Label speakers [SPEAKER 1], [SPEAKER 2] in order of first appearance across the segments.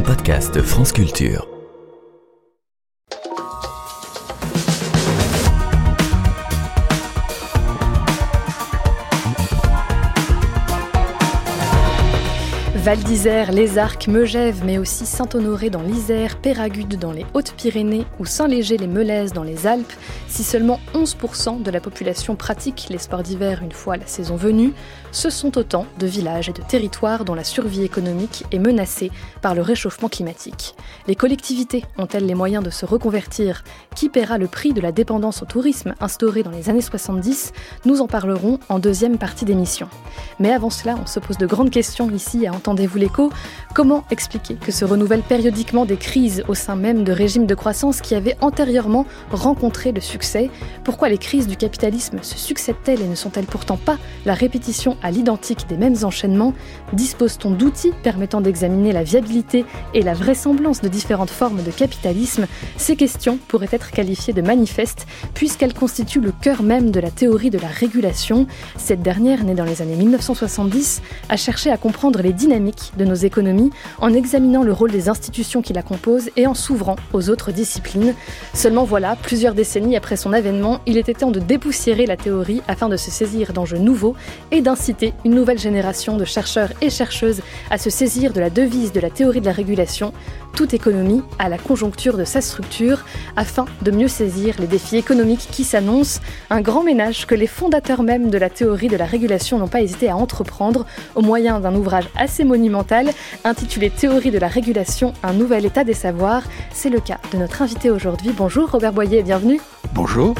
[SPEAKER 1] un podcast France Culture.
[SPEAKER 2] Val d'Isère, Les Arcs, Megève, mais aussi Saint-Honoré dans l'Isère, Péragude dans les Hautes-Pyrénées ou Saint-Léger-les-Melaises dans les Alpes, si seulement 11% de la population pratique les sports d'hiver une fois la saison venue, ce sont autant de villages et de territoires dont la survie économique est menacée par le réchauffement climatique. Les collectivités ont-elles les moyens de se reconvertir Qui paiera le prix de la dépendance au tourisme instaurée dans les années 70 Nous en parlerons en deuxième partie d'émission. Mais avant cela, on se pose de grandes questions ici à Entendez-vous l'écho Comment expliquer que se renouvellent périodiquement des crises au sein même de régimes de croissance qui avaient antérieurement rencontré le succès Pourquoi les crises du capitalisme se succèdent-elles et ne sont-elles pourtant pas la répétition à l'identique des mêmes enchaînements? Dispose-t-on d'outils permettant d'examiner la viabilité et la vraisemblance de différentes formes de capitalisme? Ces questions pourraient être qualifiées de manifestes puisqu'elles constituent le cœur même de la théorie de la régulation. Cette dernière, née dans les années 1970, a cherché à comprendre les dynamiques de nos économies en examinant le rôle des institutions qui la composent et en s'ouvrant aux autres disciplines. Seulement voilà, plusieurs décennies après son avènement, il était temps de dépoussiérer la théorie afin de se saisir d'enjeux nouveaux et d'inciter une nouvelle génération de chercheurs et chercheuses à se saisir de la devise de la théorie de la régulation, toute économie à la conjoncture de sa structure, afin de mieux saisir les défis économiques qui s'annoncent, un grand ménage que les fondateurs même de la théorie de la régulation n'ont pas hésité à entreprendre au moyen d'un ouvrage assez monumental intitulé Théorie de la régulation, un nouvel état des savoirs. C'est le cas de notre invité aujourd'hui. Bonjour Robert Boyer, bienvenue.
[SPEAKER 3] Bonjour.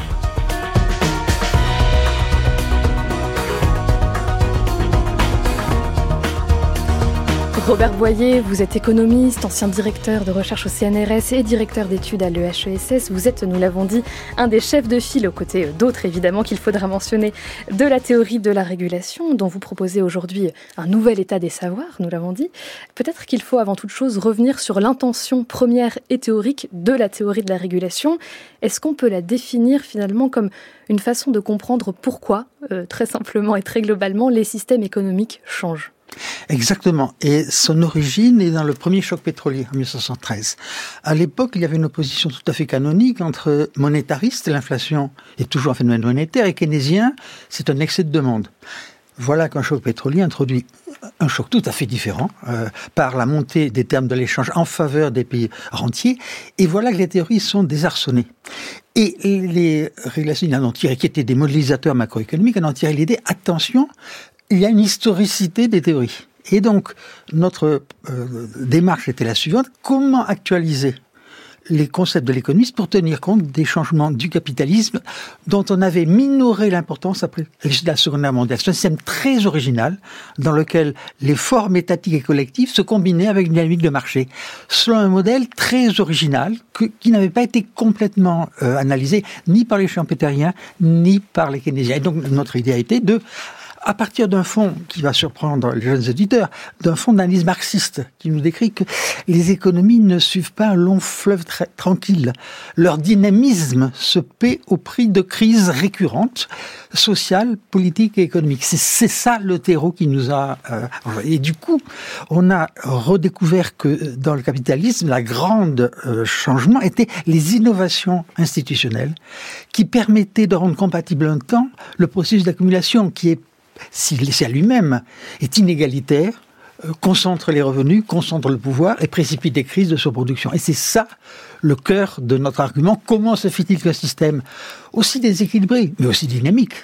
[SPEAKER 2] Robert Boyer, vous êtes économiste, ancien directeur de recherche au CNRS et directeur d'études à l'EHESS. Vous êtes, nous l'avons dit, un des chefs de file, aux côtés d'autres évidemment qu'il faudra mentionner, de la théorie de la régulation, dont vous proposez aujourd'hui un nouvel état des savoirs, nous l'avons dit. Peut-être qu'il faut avant toute chose revenir sur l'intention première et théorique de la théorie de la régulation. Est-ce qu'on peut la définir finalement comme une façon de comprendre pourquoi, euh, très simplement et très globalement, les systèmes économiques changent?
[SPEAKER 3] Exactement. Et son origine est dans le premier choc pétrolier en 1973. À l'époque, il y avait une opposition tout à fait canonique entre monétaristes, l'inflation est toujours un phénomène monétaire, et keynésien, c'est un excès de demande. Voilà qu'un choc pétrolier introduit un choc tout à fait différent euh, par la montée des termes de l'échange en faveur des pays rentiers. Et voilà que les théories sont désarçonnées. Et les régulations en ont qui étaient des modélisateurs macroéconomiques, en ont tiré l'idée, attention, il y a une historicité des théories. Et donc, notre euh, démarche était la suivante. Comment actualiser les concepts de l'économiste pour tenir compte des changements du capitalisme dont on avait minoré l'importance après la Seconde Guerre mondiale? C'est un système très original dans lequel les formes étatiques et collectives se combinaient avec une dynamique de marché, selon un modèle très original qui n'avait pas été complètement euh, analysé ni par les champéteriens ni par les keynésiens. Et donc notre idée a été de à partir d'un fond qui va surprendre les jeunes éditeurs, d'un fond d'analyse marxiste qui nous décrit que les économies ne suivent pas un long fleuve tranquille. Leur dynamisme se paie au prix de crises récurrentes, sociales, politiques et économiques. C'est ça le terreau qui nous a... Euh, et du coup, on a redécouvert que dans le capitalisme, la grande euh, changement était les innovations institutionnelles qui permettaient de rendre compatible un temps le processus d'accumulation qui est s'il à lui-même est inégalitaire, euh, concentre les revenus, concentre le pouvoir et précipite des crises de surproduction. Et c'est ça le cœur de notre argument. Comment se fait-il qu'un système aussi déséquilibré, mais aussi dynamique,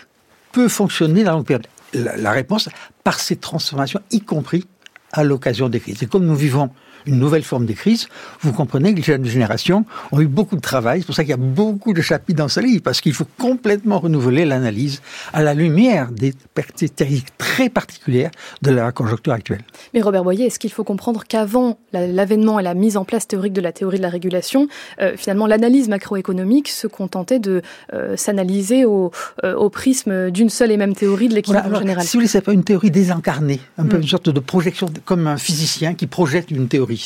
[SPEAKER 3] peut fonctionner dans la longue période la réponse, par ces transformations, y compris à l'occasion des crises. Et comme nous vivons une nouvelle forme de crise, vous comprenez que les jeunes générations ont eu beaucoup de travail. C'est pour ça qu'il y a beaucoup de chapitres dans ce livre, parce qu'il faut complètement renouveler l'analyse à la lumière des caractéristiques très particulières de la conjoncture actuelle.
[SPEAKER 2] Mais Robert Boyer, est-ce qu'il faut comprendre qu'avant l'avènement et la mise en place théorique de la théorie de la régulation, euh, finalement l'analyse macroéconomique se contentait de euh, s'analyser au, euh, au, prisme d'une seule et même théorie de l'équilibre général?
[SPEAKER 3] Si vous voulez, c'est pas une théorie désincarnée, un peu hmm. une sorte de projection, comme un physicien qui projette une théorie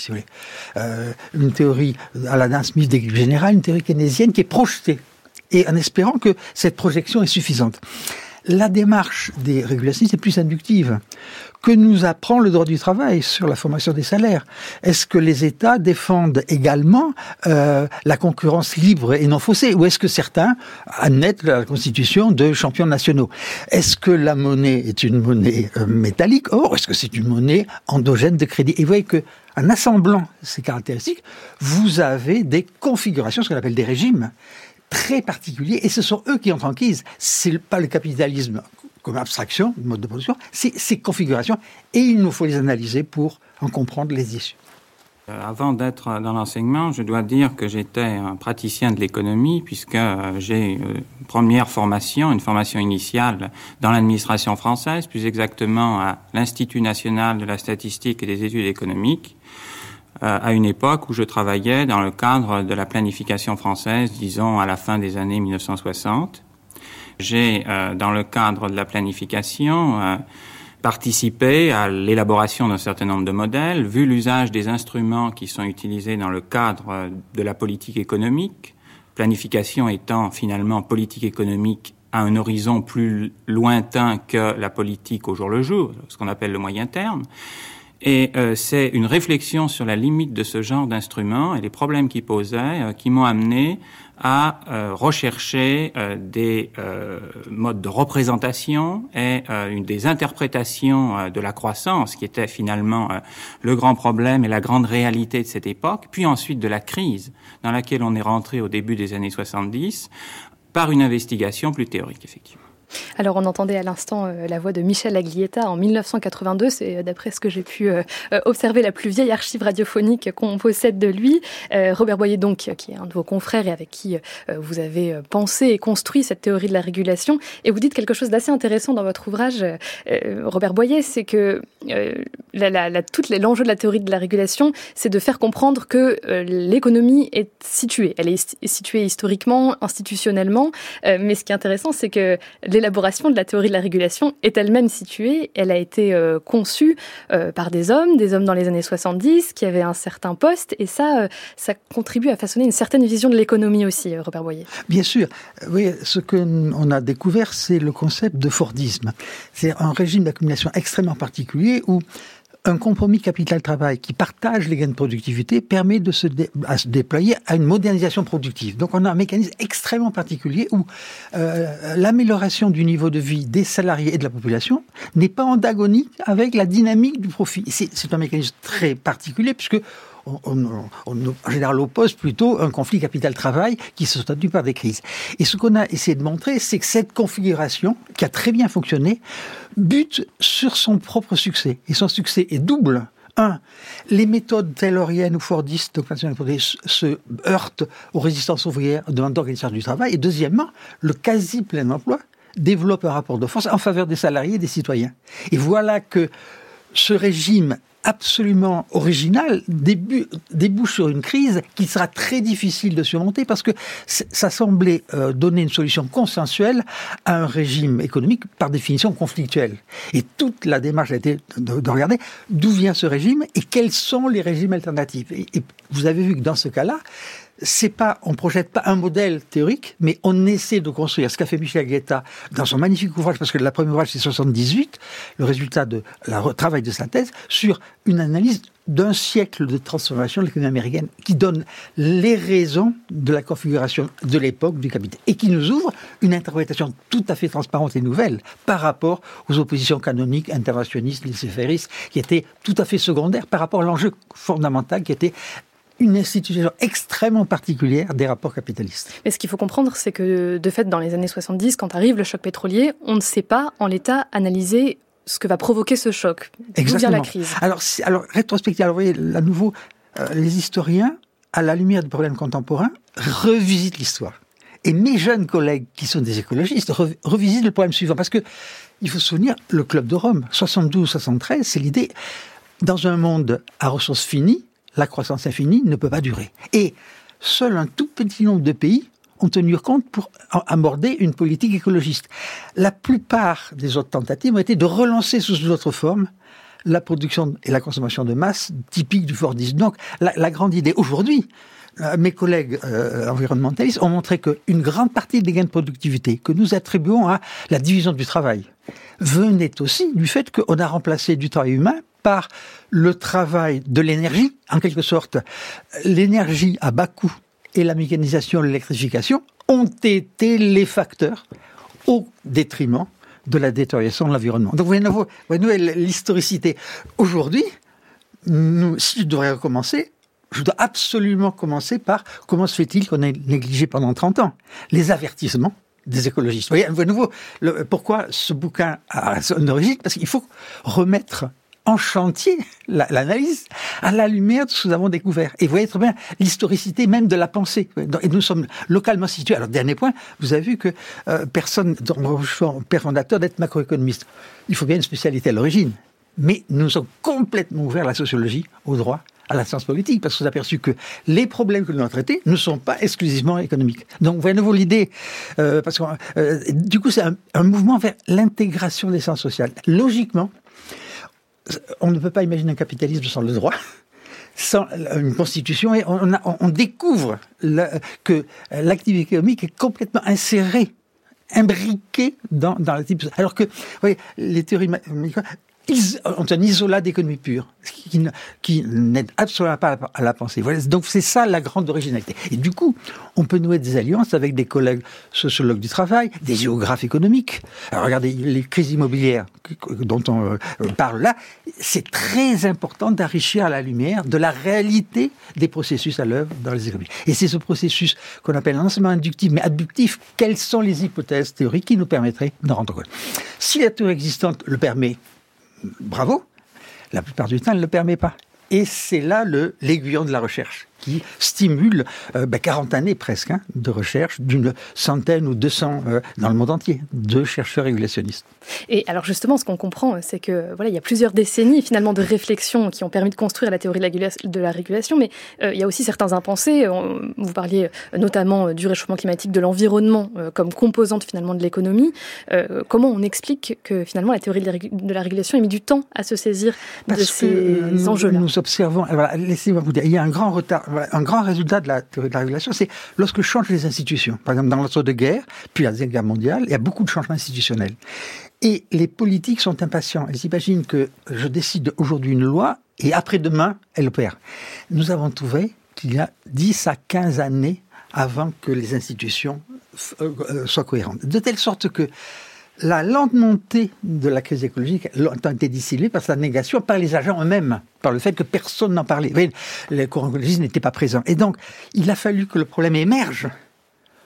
[SPEAKER 3] euh, une théorie à la Smith générale, une théorie keynésienne qui est projetée, et en espérant que cette projection est suffisante. La démarche des régulations est plus inductive. Que nous apprend le droit du travail sur la formation des salaires. Est-ce que les États défendent également euh, la concurrence libre et non faussée Ou est-ce que certains admettent la constitution de champions nationaux? Est-ce que la monnaie est une monnaie euh, métallique? Or, est-ce que c'est une monnaie endogène de crédit? Et vous voyez que en assemblant ces caractéristiques, vous avez des configurations, ce qu'on appelle des régimes, très particuliers, et ce sont eux qui en crise. C'est pas le capitalisme comme abstraction, mode de production, ces configurations, et il nous faut les analyser pour en comprendre les issues.
[SPEAKER 4] Euh, avant d'être dans l'enseignement, je dois dire que j'étais un praticien de l'économie puisque euh, j'ai une euh, première formation, une formation initiale dans l'administration française, plus exactement à l'Institut national de la statistique et des études économiques, à une époque où je travaillais dans le cadre de la planification française, disons à la fin des années 1960. J'ai, euh, dans le cadre de la planification, euh, participé à l'élaboration d'un certain nombre de modèles, vu l'usage des instruments qui sont utilisés dans le cadre de la politique économique, planification étant finalement politique économique à un horizon plus lointain que la politique au jour le jour, ce qu'on appelle le moyen terme. Et euh, c'est une réflexion sur la limite de ce genre d'instruments et les problèmes qu'ils posaient euh, qui m'ont amené à euh, rechercher des modes de représentation et une des interprétations de la croissance qui était finalement le grand problème et la grande réalité de cette époque, puis ensuite de la crise dans laquelle on est rentré au début des années 70 par une investigation plus théorique effectivement.
[SPEAKER 2] Alors on entendait à l'instant euh, la voix de Michel Aglietta en 1982, c'est euh, d'après ce que j'ai pu euh, observer la plus vieille archive radiophonique qu'on possède de lui. Robert Boyer donc, qui est un de vos confrères et avec qui vous avez pensé et construit cette théorie de la régulation. Et vous dites quelque chose d'assez intéressant dans votre ouvrage, Robert Boyer, c'est que la, l'enjeu de la théorie de la régulation, c'est de faire comprendre que l'économie est située. Elle est située historiquement, institutionnellement, mais ce qui est intéressant, c'est que les l'élaboration de la théorie de la régulation est elle-même située. Elle a été euh, conçue euh, par des hommes, des hommes dans les années 70 qui avaient un certain poste, et ça, euh, ça contribue à façonner une certaine vision de l'économie aussi, Robert Boyer.
[SPEAKER 3] Bien sûr. Oui, ce qu'on a découvert, c'est le concept de Fordisme. C'est un régime d'accumulation extrêmement particulier où un compromis capital-travail qui partage les gains de productivité permet de se, déployer à une modernisation productive. Donc on a un mécanisme extrêmement particulier où euh, l'amélioration du niveau de vie des salariés et de la population n'est pas endagonique avec la dynamique du profit. C'est un mécanisme très particulier puisque on, en général oppose plutôt un conflit capital-travail qui se traduit par des crises. Et ce qu'on a essayé de montrer, c'est que cette configuration, qui a très bien fonctionné, bute sur son propre succès. Et son succès est double. Un, les méthodes tayloriennes ou fordistes se heurtent aux résistances ouvrières demandant d'organisation du travail. Et deuxièmement, le quasi plein emploi développe un rapport de force en faveur des salariés et des citoyens. Et voilà que ce régime absolument original débouche sur une crise qui sera très difficile de surmonter parce que ça semblait euh, donner une solution consensuelle à un régime économique par définition conflictuel. Et toute la démarche a été de, regarder d'où vient ce régime et quels sont les régimes alternatifs. et vous avez vu que dans ce cas-là, c'est pas, on projette pas un modèle théorique, mais on essaie de construire ce qu'a fait Michel Guetta dans son magnifique ouvrage, parce que la première ouvrage c'est 78, le résultat de la travail de sa thèse, sur une analyse d'un siècle de transformation de l'économie américaine qui donne les raisons de la configuration de l'époque du capital et qui nous ouvre une interprétation tout à fait transparente et nouvelle par rapport aux oppositions canoniques, interventionnistes, laissez qui étaient tout à fait secondaires par rapport à l'enjeu fondamental qui était une institution extrêmement particulière des rapports capitalistes.
[SPEAKER 2] Mais ce qu'il faut comprendre, c'est que de fait, dans les années 70, quand arrive le choc pétrolier, on ne sait pas en l'état analyser ce que va provoquer ce choc. D'où vient la crise?
[SPEAKER 3] Alors, alors rétrospectivement, vous voyez, à nouveau, euh, les historiens, à la lumière des problèmes contemporains, revisitent l'histoire. Et mes jeunes collègues qui sont des écologistes revisitent le problème suivant. Parce que, il faut se souvenir, le Club de Rome, 72-73, c'est l'idée, dans un monde à ressources finies, la croissance infinie ne peut pas durer. Et seul un tout petit nombre de pays ont tenu compte pour aborder une politique écologiste. La plupart des autres tentatives ont été de relancer sous une autre forme la production et la consommation de masse typique du Fordisme. Donc, la, grande idée aujourd'hui, euh, mes collègues euh, environnementalistes ont montré qu'une grande partie des gains de productivité que nous attribuons à la division du travail, venait aussi du fait qu'on a remplacé du travail humain par le travail de l'énergie, en quelque sorte. L'énergie à bas coût et la mécanisation, l'électrification ont été les facteurs au détriment de la détérioration de l'environnement. Donc, vous voyez, l'historicité. Aujourd'hui, si je devrais recommencer, je dois absolument commencer par comment se fait-il qu'on ait négligé pendant 30 ans les avertissements des écologistes. Vous voyez, à nouveau, pourquoi ce bouquin a son origine? Parce qu'il faut remettre en chantier l'analyse à la lumière de ce que nous avons découvert. Et vous voyez très bien l'historicité même de la pensée. Et nous sommes localement situés. Alors, dernier point, vous avez vu que euh, personne, dans père fondateur, d'être macroéconomiste. Il faut bien une spécialité à l'origine. Mais nous sommes complètement ouverts à la sociologie, au droit, à la science politique, parce qu'on a aperçu que les problèmes que nous avons traités ne sont pas exclusivement économiques. Donc, vous voyez nouveau l'idée, euh, parce que euh, du coup, c'est un, mouvement vers l'intégration des sciences sociales. Logiquement, on ne peut pas imaginer un capitalisme sans le droit sans une constitution et on, découvre que l'activité économique est complètement insérée, imbriquée dans, dans l'activité. Alors que, vous voyez, les théories ont un isolat d'économie pure, qui, qui n'aide absolument pas à la pensée. Donc c'est ça la grande originalité. Et du coup, on peut nouer des alliances avec des collègues sociologues du travail, des géographes économiques. Alors regardez, les crises immobilières dont on euh, parle là, c'est très important d'enrichir à la lumière de la réalité des processus à l'œuvre dans les économies. Et c'est ce processus qu'on appelle l'enseignement inductif, mais abductif. Quelles sont les hypothèses théoriques qui nous permettraient d'en rendre compte? Si la théorie existante le permet, bravo. La plupart du temps, elle ne le permet pas. Et c'est là l'aiguillon de la recherche qui stimule 40 euh, ben, années presque hein, de recherche d'une centaine ou 200 euh, dans le monde entier de chercheurs régulationnistes.
[SPEAKER 2] Et alors justement, ce qu'on comprend, c'est que voilà, il y a plusieurs décennies finalement de réflexion qui ont permis de construire la théorie de la, régulation, mais euh, il y a aussi certains impensés. vous parliez notamment du réchauffement climatique, de l'environnement comme composante finalement de l'économie. comment on explique que finalement la théorie de la, régulation ait mis du temps à se saisir de ces enjeux-là?
[SPEAKER 3] Nous observons, laissez-moi vous dire, il y a un grand retard un grand résultat de la théorie de la régulation, c'est lorsque changent les institutions. Par exemple, dans l'entre de guerre, puis la Deuxième Guerre mondiale, il y a beaucoup de changements institutionnels. Et les politiques sont impatients. Ils imaginent que je décide aujourd'hui une loi et après-demain, elle opère. Nous avons trouvé qu'il y a 10 à 15 années avant que les institutions euh, euh, soient cohérentes. De telle sorte que la lente montée de la crise écologique a été dissimulée par sa négation, par les agents eux-mêmes, par le fait que personne n'en parlait. les courants écologistes n'étaient pas présents. Et donc, il a fallu que le problème émerge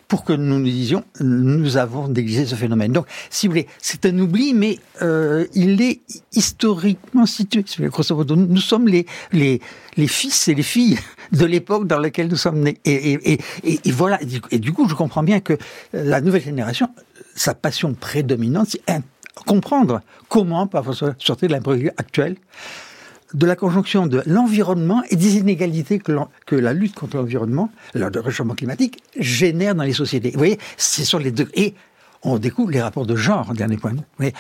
[SPEAKER 3] pour que nous nous disions nous avons négligé ce phénomène. Donc, si vous voulez, c'est un oubli, mais euh, il est historiquement situé. Nous sommes les, fils et les filles de l'époque dans laquelle nous sommes nés. Et, voilà. Et du coup, je comprends bien que la nouvelle génération sa passion prédominante, c'est comprendre comment, par sortir de l'imprévu actuel, de la conjonction de l'environnement et des inégalités que, que la lutte contre l'environnement, le réchauffement climatique, génère dans les sociétés. Vous voyez, c'est sur les deux. Et on découvre les rapports de genre, dernier point. Mais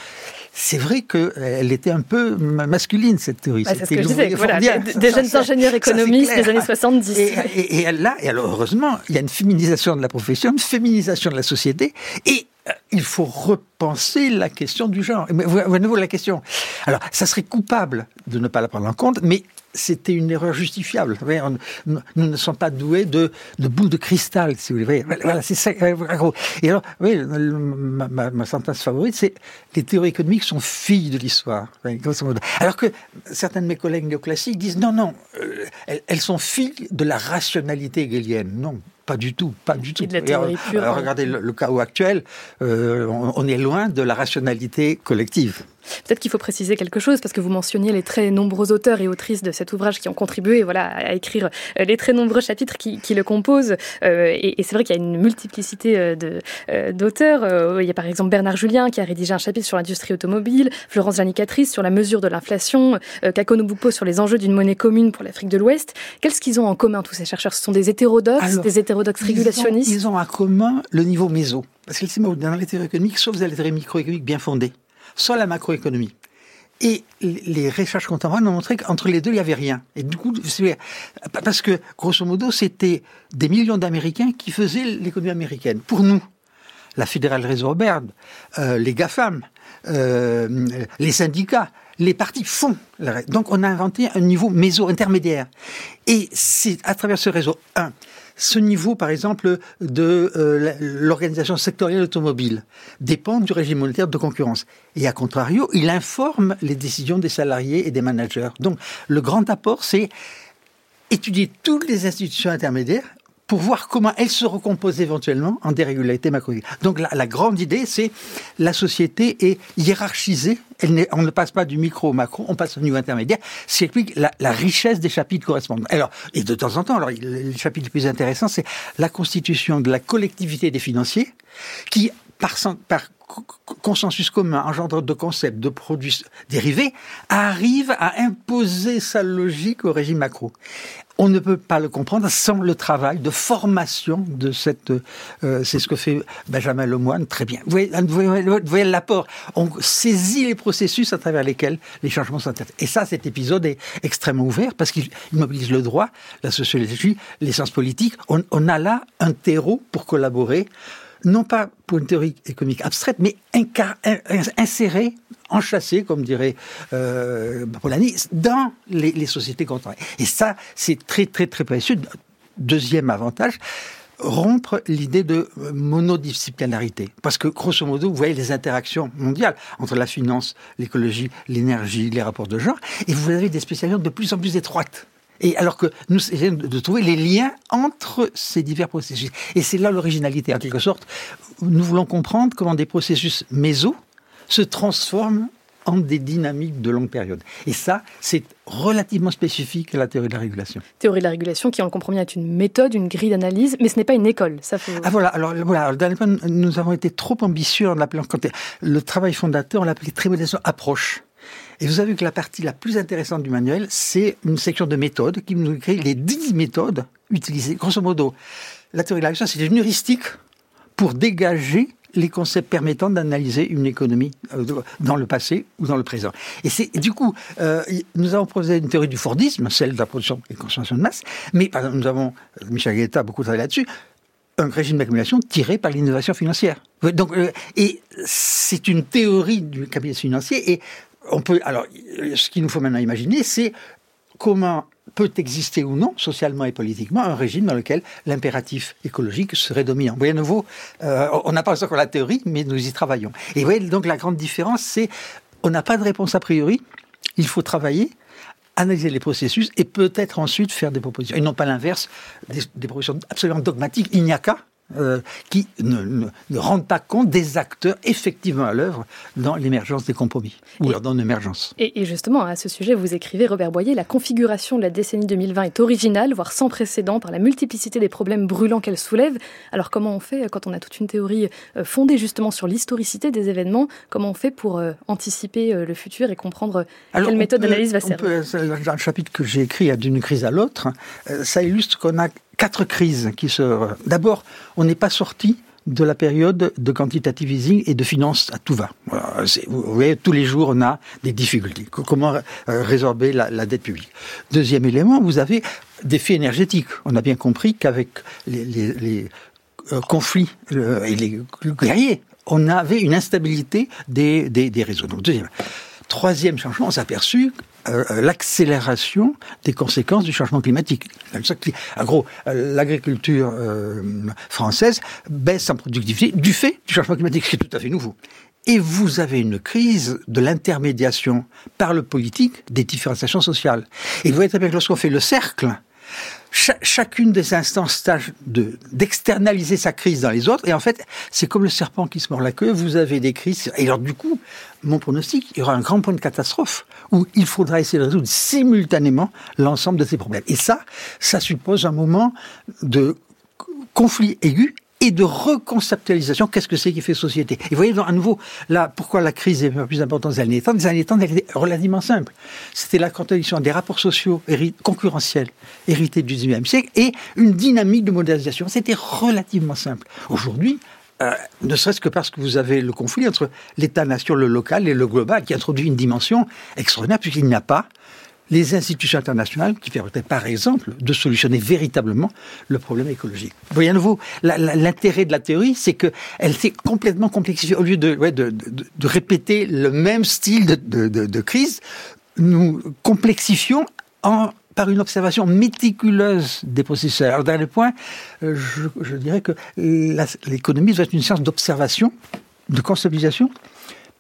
[SPEAKER 3] c'est vrai qu'elle était un peu masculine, cette théorie.
[SPEAKER 2] Bah, c'est ce que je disais, voilà, des, jeunes ingénieurs économistes des années 70.
[SPEAKER 3] Et, et, là, et alors heureusement, il y a une féminisation de la profession, une féminisation de la société, et euh, il faut repenser la question du genre. Mais à nouveau la question. Alors, ça serait coupable de ne pas la prendre en compte, mais c'était une erreur justifiable. nous ne sommes pas doués de, boules de cristal, si vous voulez. Voilà, c'est ça. Et alors, oui, ma, ma, sentence favorite, c'est les théories économiques sont filles de l'histoire. Alors que certains de mes collègues néoclassiques disent non, non, euh, elles, sont filles de la rationalité hegelienne. Non, pas du tout, pas du tout. regardez le, chaos actuel, euh, on, est loin de la rationalité collective.
[SPEAKER 2] Peut-être qu'il faut préciser quelque chose, parce que vous mentionniez les très nombreux auteurs et autrices de cet ouvrage qui ont contribué voilà, à écrire euh, les très nombreux chapitres qui, le composent. Euh, et, c'est vrai qu'il y a une multiplicité euh, d'auteurs. Il y a par exemple Bernard Julien qui a rédigé un chapitre sur l'industrie automobile, Florence Janicatrice sur la mesure de l'inflation, Kako Nobupo sur les enjeux d'une monnaie commune pour l'Afrique de l'Ouest. Qu'est-ce qu'ils ont en commun, tous ces chercheurs? Ce sont des hétérodoxes, des hétérodoxes régulationnistes?
[SPEAKER 3] ils ont, en commun le niveau méso. Parce que dans les théories économiques, sauf dans les théories microéconomiques bien fondées, soit la macroéconomie. Et les recherches contemporaines ont montré qu'entre les deux, il n'y avait rien. Et du coup, parce que, grosso modo, c'était des millions d'Américains qui faisaient l'économie américaine. Pour nous, la Federal Reserve Board, euh, les GAFAM, euh, les syndicats, les partis font. Donc on a inventé un niveau méso intermédiaire. Et c'est à travers ce réseau, un, ce niveau, par exemple, de euh, l'organisation sectorielle automobile dépend du régime monétaire de concurrence. Et à contrario, il informe les décisions des salariés et des managers. Donc, le grand apport, c'est étudier toutes les institutions intermédiaires pour voir comment elles se recomposent éventuellement en dérégularités macroéconomiques. Donc la, grande idée, c'est la société est hiérarchisée. Elle on ne passe pas du micro au macro, on passe au niveau intermédiaire. C'est la, la richesse des chapitres correspondants. Alors, et de temps en temps, alors, le chapitre le plus intéressant, c'est la constitution de la collectivité des financiers, qui par, par consensus commun, engendre de concepts, de produits dérivés, arrive à imposer sa logique au régime macro. On ne peut pas le comprendre sans le travail de formation de cette. Euh, c'est ce que fait Benjamin Lemoine très bien. Vous voyez, voyez, l'apport. On saisit les processus à travers lesquels les changements sont. Et ça, cet épisode est extrêmement ouvert parce qu'il mobilise le droit, la sociologie, les sciences politiques. On, on a là un terreau pour collaborer non pas pour une théorie économique abstraite, mais insérée, enchâssée, comme dirait euh, Polanyi, dans les, sociétés contemporaines. Et ça, c'est très, très, très précieux. Deuxième avantage, rompre l'idée de monodisciplinarité. Parce que, grosso modo, vous voyez les interactions mondiales entre la finance, l'écologie, l'énergie, les rapports de genre, et vous avez des spécialisations de plus en plus étroites. Et alors que nous essayons de trouver les liens entre ces divers processus. Et c'est là l'originalité, en quelque sorte. Nous voulons comprendre comment des processus méso se transforment en des dynamiques de longue période. Et ça, c'est relativement spécifique à la théorie de la régulation.
[SPEAKER 2] Théorie de la régulation qui, on le comprend bien, est une méthode, une grille d'analyse, mais ce n'est pas une école. Ça faut...
[SPEAKER 3] Ah voilà, alors voilà, nous avons été trop ambitieux en l'appelant, le travail fondateur, on l'appelait très modestement approche. Et vous avez vu que la partie la plus intéressante du manuel, c'est une section de méthodes qui nous écrit les dix méthodes utilisées. Grosso modo, la théorie de la réaction, c'est une heuristique pour dégager les concepts permettant d'analyser une économie euh, dans le passé ou dans le présent. Et c'est du coup, euh, nous avons proposé une théorie du Fordisme, celle de la production et consommation de masse, mais nous avons, euh, Michel Guetta a beaucoup travaillé là-dessus, un régime d'accumulation tiré par l'innovation financière. Donc, et c'est une théorie du capitalisme financier et on peut, alors, ce qu'il nous faut maintenant imaginer, c'est comment peut exister ou non, socialement et politiquement, un régime dans lequel l'impératif écologique serait dominant. Vous voyez, à nouveau, euh, on n'a pas encore la théorie, mais nous y travaillons. Et vous voyez, donc la grande différence, c'est on n'a pas de réponse a priori, il faut travailler, analyser les processus et peut-être ensuite faire des propositions. Et non pas l'inverse, des, propositions absolument dogmatiques. Il n'y a qu'à, euh, qui ne, ne, rendent pas compte des acteurs effectivement à l'œuvre dans l'émergence des compromis, ou dans l'émergence.
[SPEAKER 2] Et, et, justement, à ce sujet, vous écrivez, Robert Boyer, la configuration de la décennie 2020 est originale, voire sans précédent, par la multiplicité des problèmes brûlants qu'elle soulève. Alors comment on fait quand on a toute une théorie euh, fondée justement sur l'historicité des événements Comment on fait pour euh, anticiper le futur et comprendre quelle méthode d'analyse va servir?
[SPEAKER 3] Dans le chapitre que j'ai écrit, d'une crise à l'autre, ça illustre qu'on a quatre crises qui se... D'abord, on n'est pas sorti de la période de quantitative easing et de finance à tout va. Vous voyez, tous les jours, on a des difficultés. Comment euh, résorber la, dette publique Deuxième élément, vous avez des faits énergétiques. On a bien compris qu'avec les, euh, conflits euh, et les guerriers, on avait une instabilité des, réseaux. Deuxième. Troisième changement, on s'est aperçu euh, euh, l'accélération des conséquences du changement climatique. En gros, euh, l'agriculture française baisse en productivité du fait du changement climatique, qui est tout à fait nouveau. Et vous avez une crise de l'intermédiation par le politique des différenciations sociales. Et vous voyez très bien que lorsqu'on fait le cercle, chacune des instances tâche d'externaliser sa crise dans les autres. Et en fait, c'est comme le serpent qui se mord la queue. Vous avez des crises. Et alors, du coup, mon pronostic, il y aura un grand point de catastrophe où il faudra essayer de résoudre simultanément l'ensemble de ces problèmes. Et ça, ça suppose un moment de conflit aigu et de reconceptualisation. Qu'est-ce que c'est qui fait société? Et vous voyez, à nouveau, là, pourquoi la crise est plus importante des années 30 Des années 30, elle relativement simple. C'était la contradiction des rapports sociaux concurrentiels hérités du 19e siècle et une dynamique de modernisation. C'était relativement simple. Aujourd'hui, euh, ne serait-ce que parce que vous avez le conflit entre l'État-nation, le local et le global, qui introduit une dimension extraordinaire, puisqu'il n'y a pas les institutions internationales qui permettraient, par exemple, de solutionner véritablement le problème écologique. Vous voyez à nouveau, l'intérêt de la théorie, c'est qu'elle s'est complètement complexifiée. Au lieu de, répéter le même style de, crise, nous complexifions par une observation méticuleuse des processus. Alors, dernier point, euh, je, je dirais que l'économie doit être une science d'observation, de conceptualisation,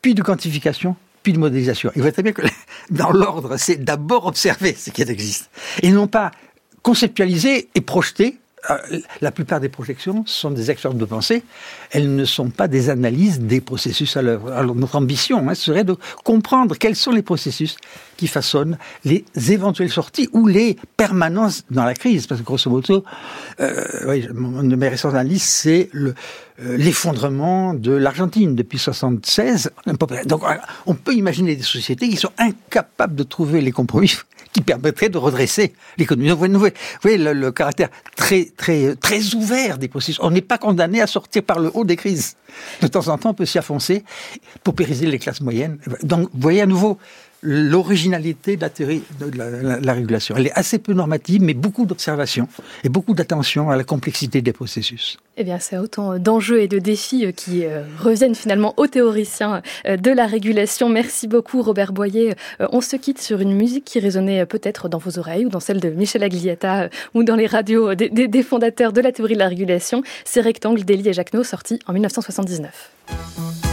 [SPEAKER 3] puis de quantification, puis de modélisation. Il voit très bien que dans l'ordre, c'est d'abord observer ce qui existe, et non pas conceptualiser et projeter euh, la plupart des projections sont des expériences de pensée, elles ne sont pas des analyses des processus à l'œuvre. Alors notre ambition hein, serait de comprendre quels sont les processus qui façonnent les éventuelles sorties ou les permanences dans la crise. Parce que grosso modo, euh, oui, une de mes récentes analyses, c'est euh, l'effondrement de l'Argentine depuis 76. Donc on peut imaginer des sociétés qui sont incapables de trouver les compromis qui permettrait de redresser l'économie. Vous voyez, le, caractère très, très, très ouvert des processus. On n'est pas condamné à sortir par le haut des crises. De temps en temps, on peut s'y affoncer, paupériser les classes moyennes. Donc, vous voyez à nouveau, l'originalité de la théorie de la, régulation. Elle est assez peu normative, mais beaucoup d'observation et beaucoup d'attention à la complexité des processus.
[SPEAKER 2] Eh bien, c'est autant d'enjeux et de défis euh, qui euh, reviennent finalement aux théoriciens euh, de la régulation. Merci beaucoup, Robert Boyer. On se quitte sur une musique qui résonnait peut-être dans vos oreilles ou dans celle de Michel Aglietta ou dans les radios des, des fondateurs de la théorie de la régulation. C'est Rectangle d'Elie et Jacquenot, sorti en 1979.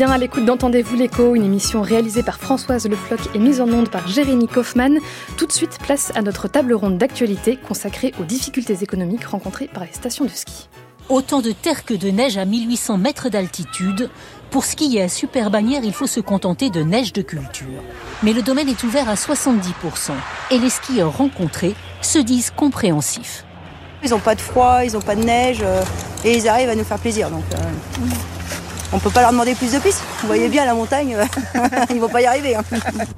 [SPEAKER 2] Bien à l'écoute d'Entendez-vous l'écho, une émission réalisée par Françoise Le Floch et mise en onde par Jérémy Kaufmann. Tout de suite, place à notre table ronde d'actualité consacrée aux difficultés économiques rencontrées par les stations de ski.
[SPEAKER 5] Autant de terre que de neige à 1800 mètres d'altitude. Pour skier à Super Bagnères, il faut se contenter de neige de culture. Mais le domaine est ouvert à 70% et les skieurs rencontrés se disent compréhensifs.
[SPEAKER 6] Ils n'ont pas de froid, ils n'ont pas de neige euh, et ils arrivent à nous faire plaisir. Donc, euh, on peut pas leur demander plus de pistes. Vous voyez bien la montagne, ils vont pas y arriver. Hein.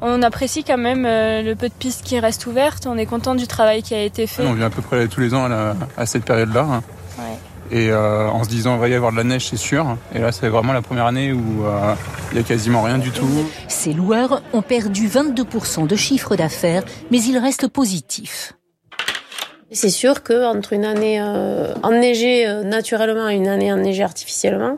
[SPEAKER 7] On apprécie quand même euh, le peu de pistes qui restent ouvertes. On est content du travail qui a été fait.
[SPEAKER 8] On vient à peu près tous les ans à, cette période-là. Hein. Et euh, en se disant, il va y avoir de la neige, c'est sûr. Et là, c'est vraiment la première année où euh, il n'y a quasiment rien du tout.
[SPEAKER 5] Ces loueurs ont perdu 22% de chiffre d'affaires, mais ils restent positifs.
[SPEAKER 9] C'est sûr qu'entre une année enneigée naturellement et une année enneigée artificiellement,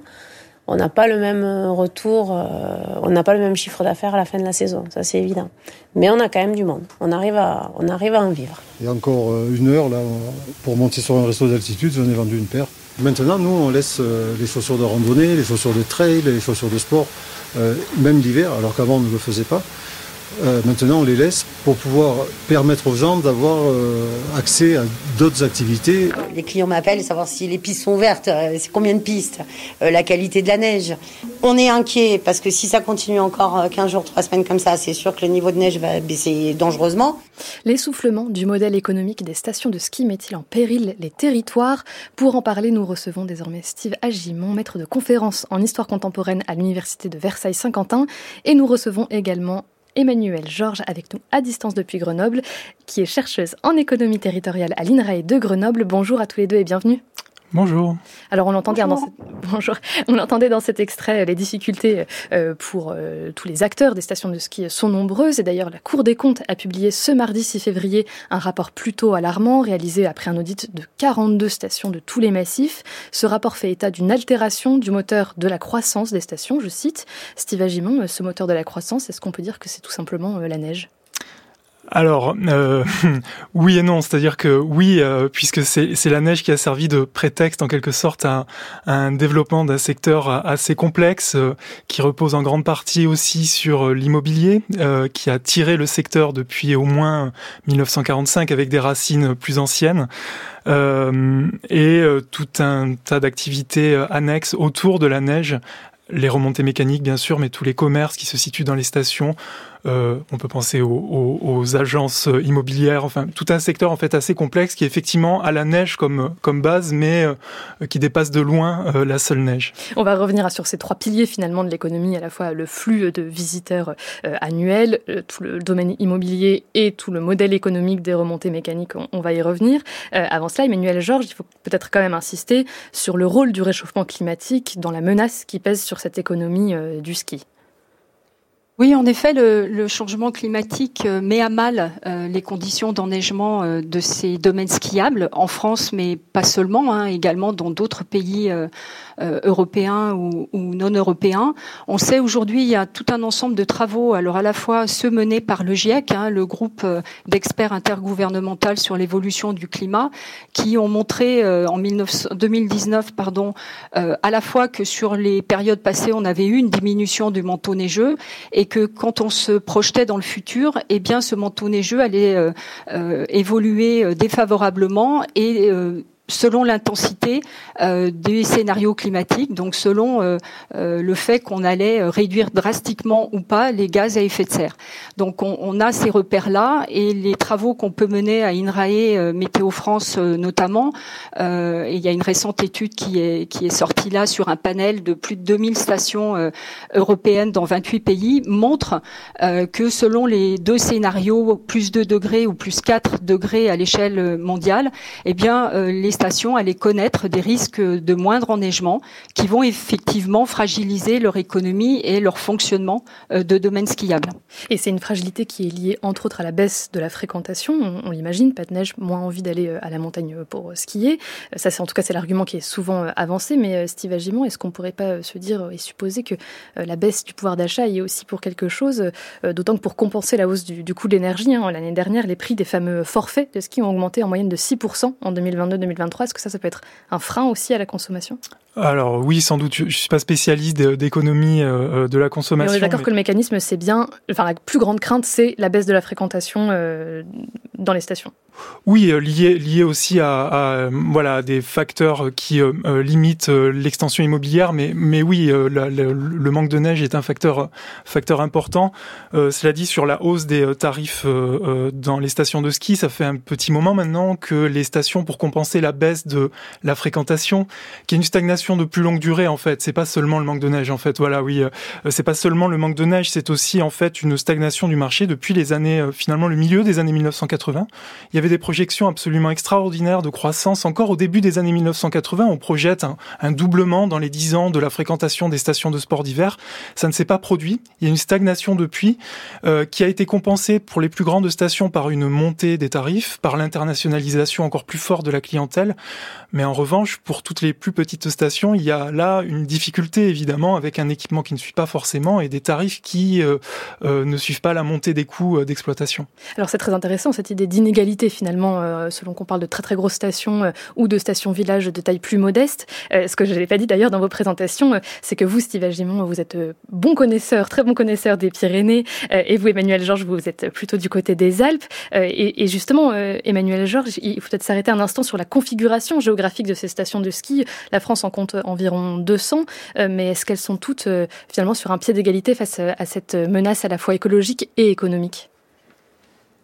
[SPEAKER 9] on n'a pas le même euh, retour, euh, on n'a pas le même chiffre d'affaires à la fin de la saison, ça c'est évident. Mais on a quand même du monde, on arrive à, on arrive à en vivre.
[SPEAKER 10] Il y a encore euh, une heure là, pour monter sur un réseau d'altitude, j'en ai vendu une paire. Maintenant, nous, on laisse les chaussures de randonnée, les chaussures de trail, les chaussures de sport, même l'hiver, alors qu'avant on ne le faisait pas. Euh, maintenant, on les laisse pour pouvoir permettre aux gens d'avoir euh, accès à d'autres activités.
[SPEAKER 11] Les clients m'appellent savoir si les pistes sont ouvertes, euh, c'est combien de pistes, la qualité de la neige. On est inquiet parce que si ça continue encore 15 jours, 3 semaines comme ça, c'est sûr que le niveau de neige va baisser dangereusement.
[SPEAKER 2] L'essoufflement du modèle économique des stations de ski met-il en péril les territoires? Pour en parler, nous recevons désormais Steve Agimon, maître de conférence en histoire contemporaine à l'Université de Versailles-Saint-Quentin. Et nous recevons également Emmanuel Georges avec nous à distance depuis Grenoble, qui est chercheuse en économie territoriale à l'INRAE de Grenoble. Bonjour à tous les deux et bienvenue.
[SPEAKER 12] Bonjour.
[SPEAKER 2] Alors on entendait, Dans, Bonjour. on entendait dans cet extrait euh, les difficultés euh, pour euh, tous les acteurs des stations de ski sont nombreuses et d'ailleurs la Cour des comptes a publié ce mardi 6 février un rapport plutôt alarmant réalisé après un audit de 42 stations de tous les massifs. Ce rapport fait état d'une altération du moteur de la croissance des stations, je cite. Steve Agimon, ce moteur de la croissance, est-ce qu'on peut dire que c'est tout simplement la neige?
[SPEAKER 12] Alors, euh, oui et non, c'est-à-dire que oui, euh, puisque c'est la neige qui a servi de prétexte en quelque sorte à, un développement d'un secteur assez complexe, euh, qui repose en grande partie aussi sur l'immobilier, qui a tiré le secteur depuis au moins 1945 avec des racines plus anciennes, et tout un tas d'activités annexes autour de la neige. Les remontées mécaniques bien sûr, mais tous les commerces qui se situent dans les stations, euh, on peut penser aux, agences immobilières, enfin tout un secteur en fait assez complexe qui effectivement a la neige comme base, mais euh, qui dépasse de loin euh, la seule neige.
[SPEAKER 2] On va revenir sur ces trois piliers finalement de l'économie, à la fois le flux de visiteurs annuels, tout le domaine immobilier et tout le modèle économique des remontées mécaniques. On, va y revenir. avant cela, Emmanuel Georges, il faut peut-être quand même insister sur le rôle du réchauffement climatique dans la menace qui pèse sur cette économie du ski.
[SPEAKER 13] Oui, en effet, le, changement climatique euh, met à mal euh, les conditions d'enneigement euh, de ces domaines skiables en France, mais pas seulement, hein, également dans d'autres pays européens ou, non européens. On sait aujourd'hui il y a tout un ensemble de travaux, alors à la fois ceux menés par le GIEC, hein, le groupe d'experts intergouvernemental sur l'évolution du climat, qui ont montré en 2019, pardon, à la fois que sur les périodes passées, on avait eu une diminution du manteau neigeux et et que quand on se projetait dans le futur, eh bien ce manteau neigeux allait euh, euh, évoluer euh, défavorablement et selon l'intensité euh, des scénarios climatiques, donc selon euh, euh, le fait qu'on allait réduire drastiquement ou pas les gaz à effet de serre. Donc on, on a ces repères-là et les travaux qu'on peut mener à INRAE, Météo France notamment, et il y a une récente étude qui est, qui est sortie là sur un panel de plus de 2000 stations européennes dans 28 pays, montrent que selon les deux scénarios, plus 2 degrés ou plus 4 degrés à l'échelle mondiale, eh bien les stations allaient connaître des risques de moindre enneigement qui vont effectivement fragiliser leur économie et leur fonctionnement euh, de domaine skiable.
[SPEAKER 2] Et c'est une fragilité qui est liée entre autres à la baisse de la fréquentation. On, l'imagine, pas de neige, moins envie d'aller euh, à la montagne euh, pour skier. Ça, c'est en tout cas c'est l'argument qui est souvent avancé. Mais Steve Agimon, est-ce qu'on pourrait pas se dire et supposer que la baisse du pouvoir d'achat est aussi pour quelque chose, d'autant que pour compenser la hausse du, coût de l'énergie, hein, l'année dernière, les prix des fameux forfaits de ski ont augmenté en moyenne de 6% en 2022-2023. Est-ce que ça, ça peut être un frein aussi à la consommation?
[SPEAKER 12] Alors oui, sans doute. Je, ne suis pas spécialiste d'économie euh, euh, de la consommation.
[SPEAKER 2] Mais on est d'accord que le mécanisme, c'est bien. Enfin, la plus grande crainte, c'est la baisse de la fréquentation euh, dans les stations.
[SPEAKER 12] Oui, lié, lié aussi à, voilà des facteurs qui euh, limitent l'extension immobilière, mais mais oui, le manque de neige est un facteur facteur important. cela dit, sur la hausse des tarifs dans les stations de ski, ça fait un petit moment maintenant que les stations, pour compenser la baisse de la fréquentation, qui est une stagnation de plus longue durée en fait, c'est pas seulement le manque de neige en fait. Voilà, oui, c'est pas seulement le manque de neige, c'est aussi en fait une stagnation du marché depuis les années finalement le milieu des années 1980. Il y avait des projections absolument extraordinaires de croissance. Encore au début des années 1980, on projette un, doublement dans les 10 ans de la fréquentation des stations de sport d'hiver. Ça ne s'est pas produit. Il y a une stagnation depuis euh, qui a été compensée pour les plus grandes stations par une montée des tarifs, par l'internationalisation encore plus forte de la clientèle. Mais en revanche, pour toutes les plus petites stations, il y a là une difficulté évidemment avec un équipement qui ne suit pas forcément et des tarifs qui euh, euh, ne suivent pas la montée des coûts euh, d'exploitation.
[SPEAKER 2] Alors c'est très intéressant cette idée d'inégalité finalement, selon qu'on parle de très très grosses stations ou de stations villages de taille plus modeste. ce que je n'ai pas dit d'ailleurs dans vos présentations, c'est que vous, Steve Agimon, vous êtes bon connaisseur, très bon connaisseur des Pyrénées, et vous, Emmanuel Georges, vous êtes plutôt du côté des Alpes. Et, et justement, Emmanuel Georges, il faut peut-être s'arrêter un instant sur la configuration géographique de ces stations de ski. La France en compte environ 200, euh, mais est-ce qu'elles sont toutes euh, finalement sur un pied d'égalité face à cette menace à la fois écologique et économique?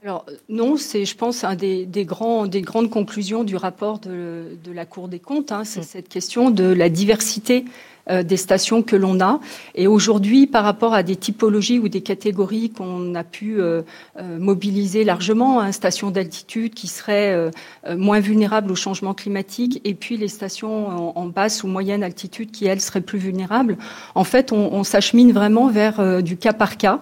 [SPEAKER 13] Alors non, c'est, je pense, un des, grands, des grandes conclusions du rapport de, la Cour des comptes. Hein. c'est mm. cette question de la diversité euh, des stations que l'on a. Et aujourd'hui, par rapport à des typologies ou des catégories qu'on a pu euh, euh, mobiliser largement, hein, stations d'altitude qui seraient moins vulnérables au changement climatique, et puis les stations en, basse ou moyenne altitude qui, elles, seraient plus vulnérables, en fait, on, s'achemine vraiment vers du cas par cas,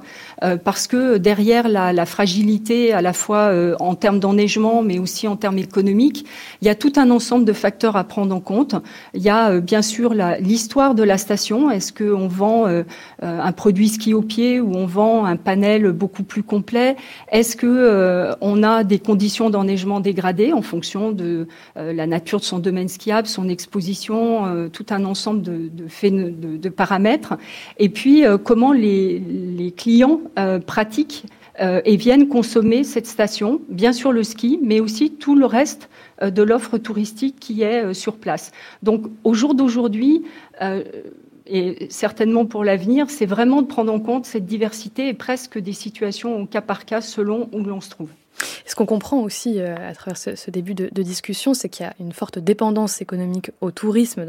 [SPEAKER 13] parce que derrière la, fragilité, à la fois en termes d'enneigement, mais aussi en termes économiques, il y a tout un ensemble de facteurs à prendre en compte. Il y a bien sûr l'histoire de la station. Est-ce qu'on vend euh, euh, un produit ski au pied ou on vend un panel beaucoup plus complet? Est-ce que euh, on a des conditions d'enneigement dégradées en fonction de la nature de son domaine skiable, son exposition, tout un ensemble de, paramètres? Et puis comment les clients pratiquent et viennent consommer cette station, bien sûr le ski, mais aussi tout le reste euh, de l'offre touristique qui est euh, sur place. Donc au jour d'aujourd'hui, euh, et certainement pour l'avenir, c'est vraiment de prendre en compte cette diversité et presque des situations au cas par cas selon où l'on se trouve.
[SPEAKER 2] Ce qu'on comprend aussi à travers ce, début de, discussion, c'est qu'il y a une forte dépendance économique au tourisme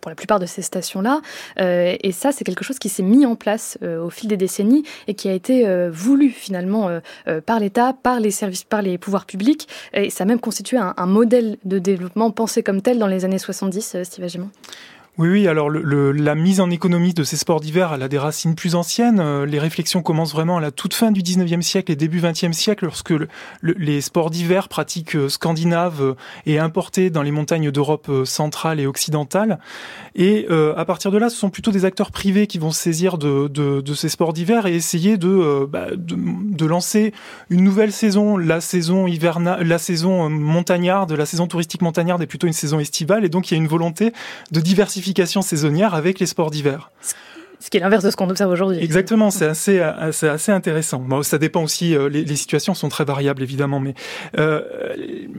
[SPEAKER 2] pour la plupart de ces stations-là. Euh, et ça, c'est quelque chose qui s'est mis en place euh, au fil des décennies et qui a été euh, voulu finalement par l'État, par les services, par les pouvoirs publics. Et ça a même constitué un, un modèle de développement pensé comme tel dans les années 70, Steve Agimon.
[SPEAKER 12] Oui, oui. Alors le, la mise en économie de ces sports d'hiver, elle a des racines plus anciennes. Euh, les réflexions commencent vraiment à la toute fin du 19e siècle et début 20e siècle, lorsque les sports d'hiver pratiques euh, scandinaves euh, et importés dans les montagnes d'Europe centrale et occidentale. Et à partir de là, ce sont plutôt des acteurs privés qui vont saisir de, de, de ces sports d'hiver et essayer de, bah, de, de, lancer une nouvelle saison. La saison hivernale, la saison montagnarde, la saison touristique montagnarde est plutôt une saison estivale. Et donc il y a une volonté de diversifier saisonnière avec les sports d'hiver.
[SPEAKER 2] Ce qui est l'inverse de ce qu'on observe aujourd'hui.
[SPEAKER 12] Exactement, c'est assez, assez, assez intéressant. Bon, ça dépend aussi, euh, les, les, situations sont très variables évidemment, mais euh,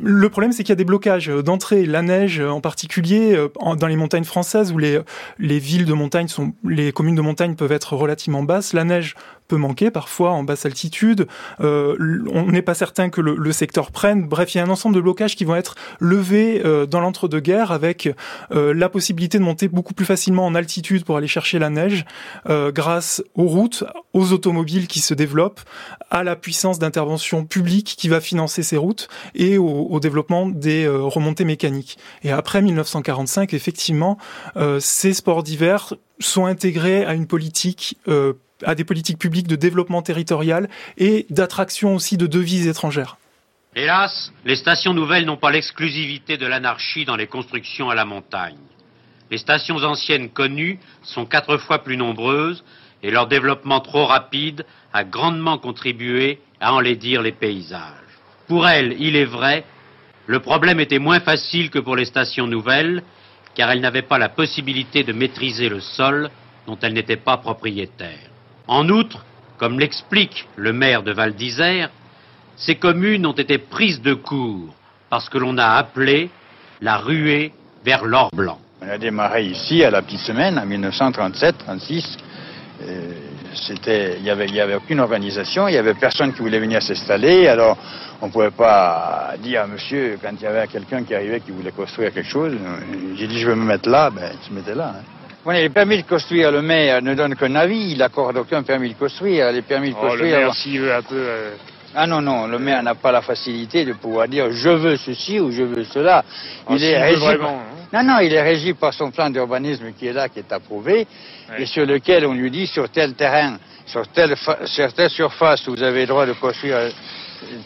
[SPEAKER 12] le problème c'est qu'il y a des blocages d'entrée. La neige en particulier euh, dans les montagnes françaises où les, les villes de montagne sont, les communes de montagne peuvent être relativement basses. La neige peut manquer parfois en basse altitude. Euh, on n'est pas certain que le, secteur prenne. Bref, il y a un ensemble de blocages qui vont être levés euh, dans l'entre-deux-guerres avec euh, la possibilité de monter beaucoup plus facilement en altitude pour aller chercher la neige grâce aux routes, aux automobiles qui se développent, à la puissance d'intervention publique qui va financer ces routes et au, au développement des remontées mécaniques. Et après 1945, effectivement, ces sports d'hiver sont intégrés à une politique à des politiques publiques de développement territorial et d'attraction aussi de devises étrangères.
[SPEAKER 14] Hélas, les stations nouvelles n'ont pas l'exclusivité de l'anarchie dans les constructions à la montagne. Les stations anciennes connues sont quatre fois plus nombreuses et leur développement trop rapide a grandement contribué à enlaidir les paysages. Pour elles, il est vrai, le problème était moins facile que pour les stations nouvelles, car elles n'avaient pas la possibilité de maîtriser le sol dont elles n'étaient pas propriétaires. En outre, comme l'explique le maire de Val d'Isère, ces communes ont été prises de court parce que l'on a appelé la ruée vers l'or blanc.
[SPEAKER 15] On a démarré ici à la petite semaine en 1937-36. C'était, il n'y avait, aucune organisation, il n'y avait personne qui voulait venir s'installer. Alors, on ne pouvait pas dire à monsieur, quand il y avait quelqu'un qui arrivait qui voulait construire quelque chose, j'ai dit je vais me mettre là, ben, tu mettais là. Hein. Oui, les permis de construire, le maire ne donne qu'un avis, il n'accorde aucun permis de construire. Les permis de construire.
[SPEAKER 16] Oh, le maire, s'il veut un peu. Euh,
[SPEAKER 15] ah non, non, le maire n'a pas la facilité de pouvoir dire je veux ceci ou je veux cela.
[SPEAKER 16] Ah, il est régi. Vraiment,
[SPEAKER 15] hein. Non, non, il est régi par son plan d'urbanisme qui est là, qui est approuvé, et sur lequel on lui dit sur tel terrain, sur telle, sur telle surface, vous avez le droit de construire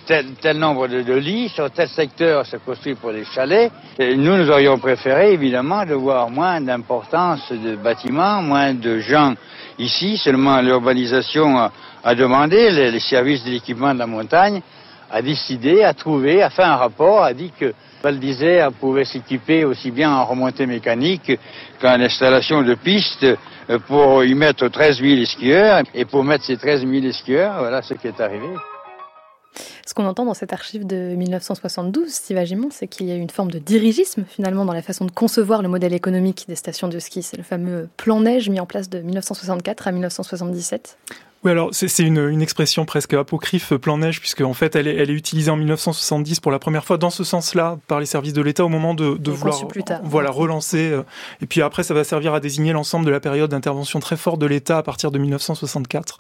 [SPEAKER 15] tel, tel nombre de, de, lits, sur tel secteur se construit pour les chalets. Et nous, nous aurions préféré évidemment de voir moins d'importance de bâtiments, moins de gens ici, seulement l'urbanisation a, a, demandé, les, services de l'équipement de la montagne a décidé, a trouvé, a fait un rapport, a dit que Val d'Isère pouvait s'équiper aussi bien en remontée mécanique qu'en installation de pistes pour y mettre 13 000 skieurs. Et pour mettre ces 13 000 skieurs, voilà ce qui est arrivé.
[SPEAKER 2] Ce qu'on entend dans cette archive de 1972, Steve Agimon, c'est qu'il y a une forme de dirigisme finalement dans la façon de concevoir le modèle économique des stations de ski. C'est le fameux plan neige mis en place de 1964 à 1977.
[SPEAKER 12] Oui, alors c'est une, une, expression presque apocryphe, plan neige, puisque en fait elle est, elle est utilisée en 1970 pour la première fois dans ce sens-là par les services de l'État au moment de, de vouloir voilà relancer. Euh, et puis après, ça va servir à désigner l'ensemble de la période d'intervention très forte de l'État à partir de 1964.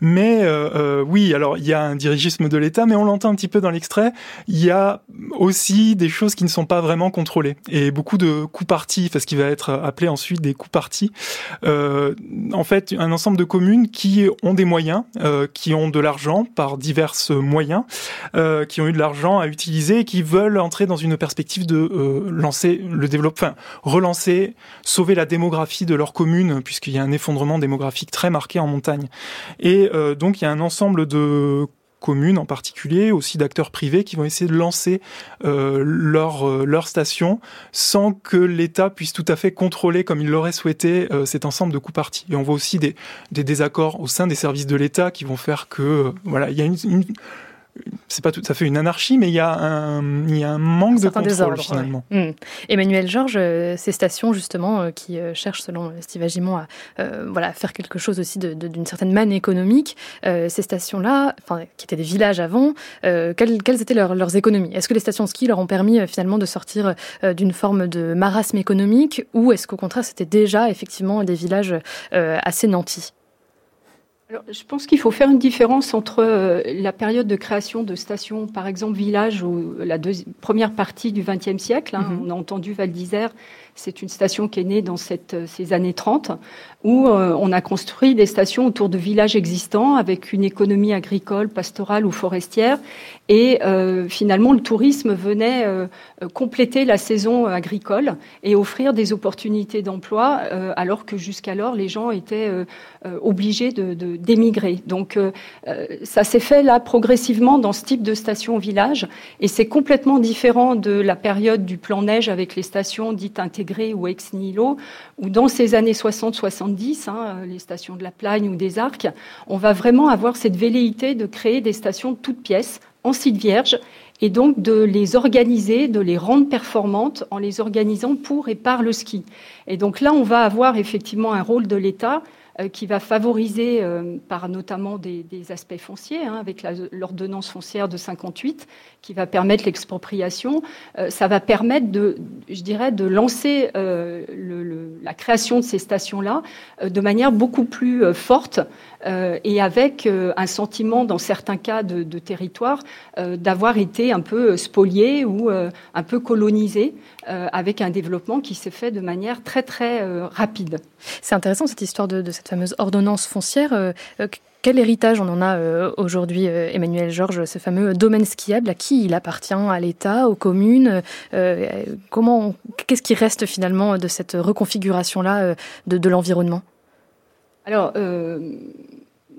[SPEAKER 12] Mais euh, euh, oui, alors il y a un dirigisme de l'État, mais on l'entend un petit peu dans l'extrait. Il y a aussi des choses qui ne sont pas vraiment contrôlées et beaucoup de coups partis, enfin ce qui va être appelé ensuite des coups partis. Euh, en fait, un ensemble de communes qui ont des moyens, euh, qui ont de l'argent par divers moyens, euh, qui ont eu de l'argent à utiliser et qui veulent entrer dans une perspective de euh, lancer le développement, enfin, relancer, sauver la démographie de leur commune, puisqu'il y a un effondrement démographique très marqué en montagne. Et euh, donc il y a un ensemble de communes en particulier, aussi d'acteurs privés qui vont essayer de lancer euh, leur, euh, station sans que l'État puisse tout à fait contrôler comme il l'aurait souhaité euh, cet ensemble de coups partis. Et on voit aussi des, des désaccords au sein des services de l'État qui vont faire que euh, voilà, il y a une c'est pas tout à fait une anarchie, mais il y a un, il y a un manque un de contrôle désordre, finalement.
[SPEAKER 2] Ouais. Mmh. Emmanuel Georges, euh, ces stations justement euh, qui euh, cherchent, selon Steve Agimon, à voilà faire quelque chose aussi d'une certaine manne économique, ces stations-là, qui étaient des villages avant, quelles, quelles, étaient leurs, leurs économies? Est-ce que les stations de ski leur ont permis finalement de sortir d'une forme de marasme économique, ou est-ce qu'au contraire c'était déjà effectivement des villages assez nantis?
[SPEAKER 13] Alors, je pense qu'il faut faire une différence entre euh, la période de création de stations, par exemple village, ou la première partie du XXe siècle. Hein, mm -hmm. On a entendu Val d'Isère, c'est une station qui est née dans cette, ces années 30, où euh, on a construit des stations autour de villages existants avec une économie agricole, pastorale ou forestière. Et euh, finalement, le tourisme venait euh, compléter la saison agricole et offrir des opportunités d'emploi, euh, alors que jusqu'alors, les gens étaient euh, obligés d'émigrer. De, de, Donc, euh, ça s'est fait là progressivement dans ce type de station-village. Et c'est complètement différent de la période du plan neige avec les stations dites intégrées ou ex nihilo, où dans ces années 60-70, hein, les stations de la Plagne ou des Arcs, on va vraiment avoir cette velléité de créer des stations toutes pièces en site vierge et donc de les organiser, de les rendre performantes en les organisant pour et par le ski. Et donc là, on va avoir effectivement un rôle de l'État qui va favoriser euh, par notamment des, des aspects fonciers, hein, avec l'ordonnance foncière de 58, qui va permettre l'expropriation. Euh, ça va permettre de, je dirais, de lancer euh, la création de ces stations-là euh, de manière beaucoup plus euh, forte euh, et avec euh, un sentiment, dans certains cas de, de territoire, euh, d'avoir été un peu spolié ou euh, un peu colonisé, euh, avec un développement qui s'est fait de manière très très euh, rapide.
[SPEAKER 2] C'est intéressant cette histoire de, cette fameuse ordonnance foncière. Euh, quel héritage on en a euh, aujourd'hui, euh, Emmanuel Georges, ce fameux domaine skiable? À qui il appartient? À l'État? Aux communes? Euh, Qu'est-ce qui reste finalement de cette reconfiguration-là euh, de l'environnement?
[SPEAKER 13] Alors, euh,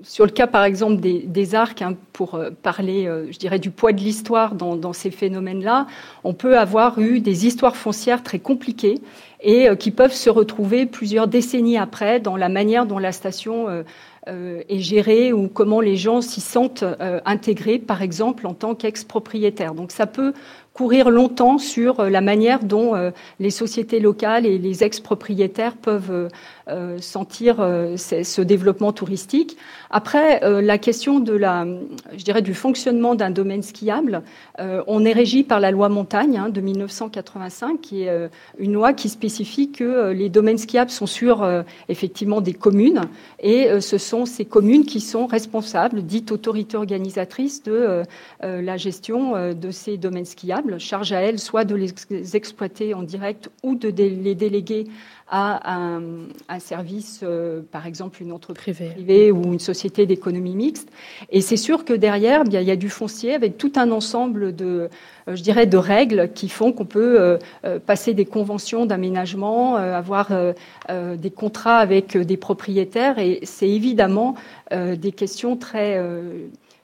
[SPEAKER 13] sur le cas, par exemple, des, arcs, hein, pour euh, parler, euh, je dirais, du poids de l'histoire dans, ces phénomènes-là, on peut avoir eu des histoires foncières très compliquées et qui peuvent se retrouver plusieurs décennies après dans la manière dont la station est gérée ou comment les gens s'y sentent intégrés, par exemple, en tant qu'ex-propriétaires. Donc ça peut courir longtemps sur euh, la manière dont euh, les sociétés locales et les ex-propriétaires peuvent euh, sentir ce développement touristique. Après, la question de la, je dirais, du fonctionnement d'un domaine skiable, on est régi par la loi montagne hein, de 1985, qui est une loi qui spécifie que les domaines skiables sont sur effectivement des communes et ce sont ces communes qui sont responsables, dites autorités organisatrices, de la gestion de ces domaines skiables. Charge à elles soit de les exploiter en direct ou de les déléguer à un, service, euh, par exemple une entreprise privée, ou une société d'économie mixte. Et c'est sûr que derrière, il y, a du foncier avec tout un ensemble de, euh, je dirais, de règles qui font qu'on peut euh, passer des conventions d'aménagement, avoir des contrats avec des propriétaires. Et c'est évidemment des questions très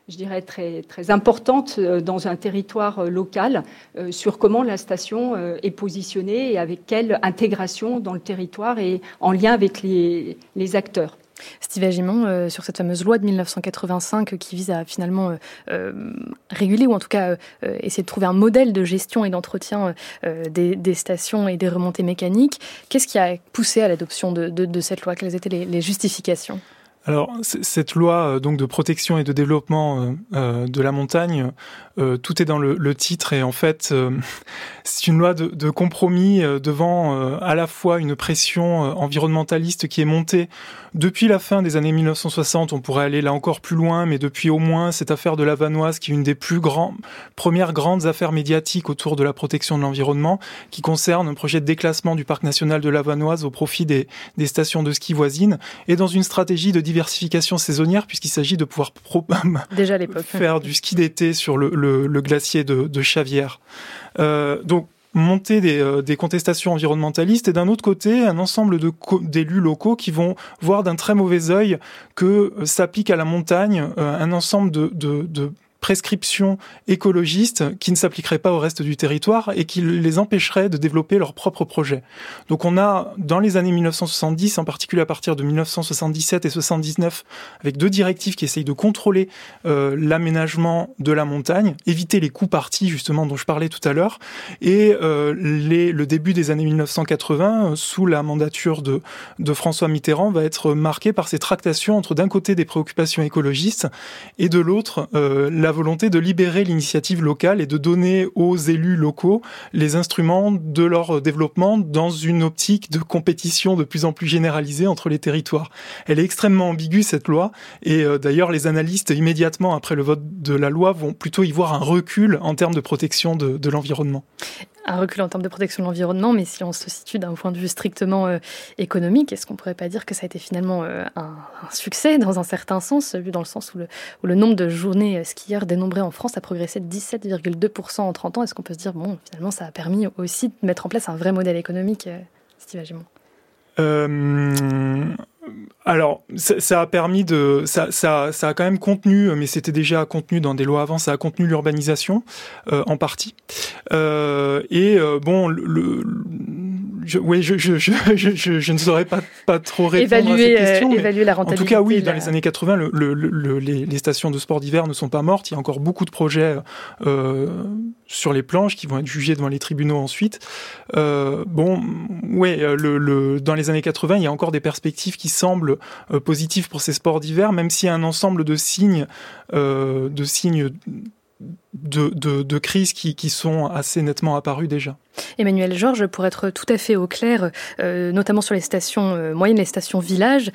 [SPEAKER 13] je dirais, très, très importante euh, dans un territoire euh, local euh, sur comment la station est positionnée et avec quelle intégration dans le territoire et en lien avec les, acteurs.
[SPEAKER 2] Steve Agimon, sur cette fameuse loi de 1985 qui vise à finalement réguler ou en tout cas essayer de trouver un modèle de gestion et d'entretien des, stations et des remontées mécaniques, qu'est-ce qui a poussé à l'adoption de, cette loi? Quelles étaient les justifications?
[SPEAKER 12] Alors cette loi euh, donc de protection et de développement euh, euh, de la montagne, tout est dans le, titre et en fait c'est une loi de, compromis devant à la fois une pression environnementaliste qui est montée depuis la fin des années 1960. On pourrait aller là encore plus loin, mais depuis au moins cette affaire de la Vanoise qui est une des plus grandes premières grandes affaires médiatiques autour de la protection de l'environnement, qui concerne un projet de déclassement du parc national de la Vanoise au profit des, des stations de ski voisines et dans une stratégie de diversification saisonnière puisqu'il s'agit de pouvoir
[SPEAKER 2] Déjà
[SPEAKER 12] faire du ski d'été sur le, le, glacier de, de Chavière. Euh, donc monter des, euh, des, contestations environnementalistes et d'un autre côté un ensemble de d'élus locaux qui vont voir d'un très mauvais œil que euh, s'applique à la montagne euh, un ensemble de, de, de prescriptions écologistes qui ne s'appliqueraient pas au reste du territoire et qui les empêcheraient de développer leurs propres projets. Donc on a, dans les années 1970, en particulier à partir de 1977 et 79, avec deux directives qui essayent de contrôler euh, l'aménagement de la montagne, éviter les coups partis justement dont je parlais tout à l'heure, et euh, le début des années 1980, euh, sous la mandature de, de François Mitterrand, va être marqué par ces tractations entre d'un côté des préoccupations écologistes et de l'autre la la volonté de libérer l'initiative locale et de donner aux élus locaux les instruments de leur développement dans une optique de compétition de plus en plus généralisée entre les territoires. Elle est extrêmement ambiguë cette loi et euh, d'ailleurs les analystes immédiatement après le vote de la loi vont plutôt y voir un recul en termes de protection de, de l'environnement
[SPEAKER 2] un recul en termes de protection de l'environnement, mais si on se situe d'un point de vue strictement euh, économique, est-ce qu'on pourrait pas dire que ça a été finalement euh, un, succès dans un certain sens, vu dans le sens où le, nombre de journées skieurs dénombrées en France a progressé de 17,2% en 30 ans? Est-ce qu'on peut se dire, bon, finalement, ça a permis aussi de mettre en place un vrai modèle économique, euh, Steve Agimon
[SPEAKER 12] euh, alors, ça, a permis de, ça, ça, ça, a quand même contenu, mais c'était déjà contenu dans des lois avant, ça a contenu l'urbanisation euh, en partie. Euh, et euh, bon, le, je, oui, je, je, je, je, ne saurais pas, pas trop répondre
[SPEAKER 2] évaluer,
[SPEAKER 12] à cette question.
[SPEAKER 2] évaluer la rentabilité.
[SPEAKER 12] En tout cas, oui, dans les années 80, le, le, les, les, stations de sport d'hiver ne sont pas mortes. Il y a encore beaucoup de projets sur les planches qui vont être jugés devant les tribunaux ensuite. bon, ouais, le, dans les années 80, il y a encore des perspectives qui semble euh, positif pour ces sports d'hiver, même s'il y a un ensemble de signes, euh, de signes de, de, crise qui, sont assez nettement apparus déjà.
[SPEAKER 2] Emmanuel Georges, pour être tout à fait au clair, euh, notamment sur les stations moyennes, les stations villages,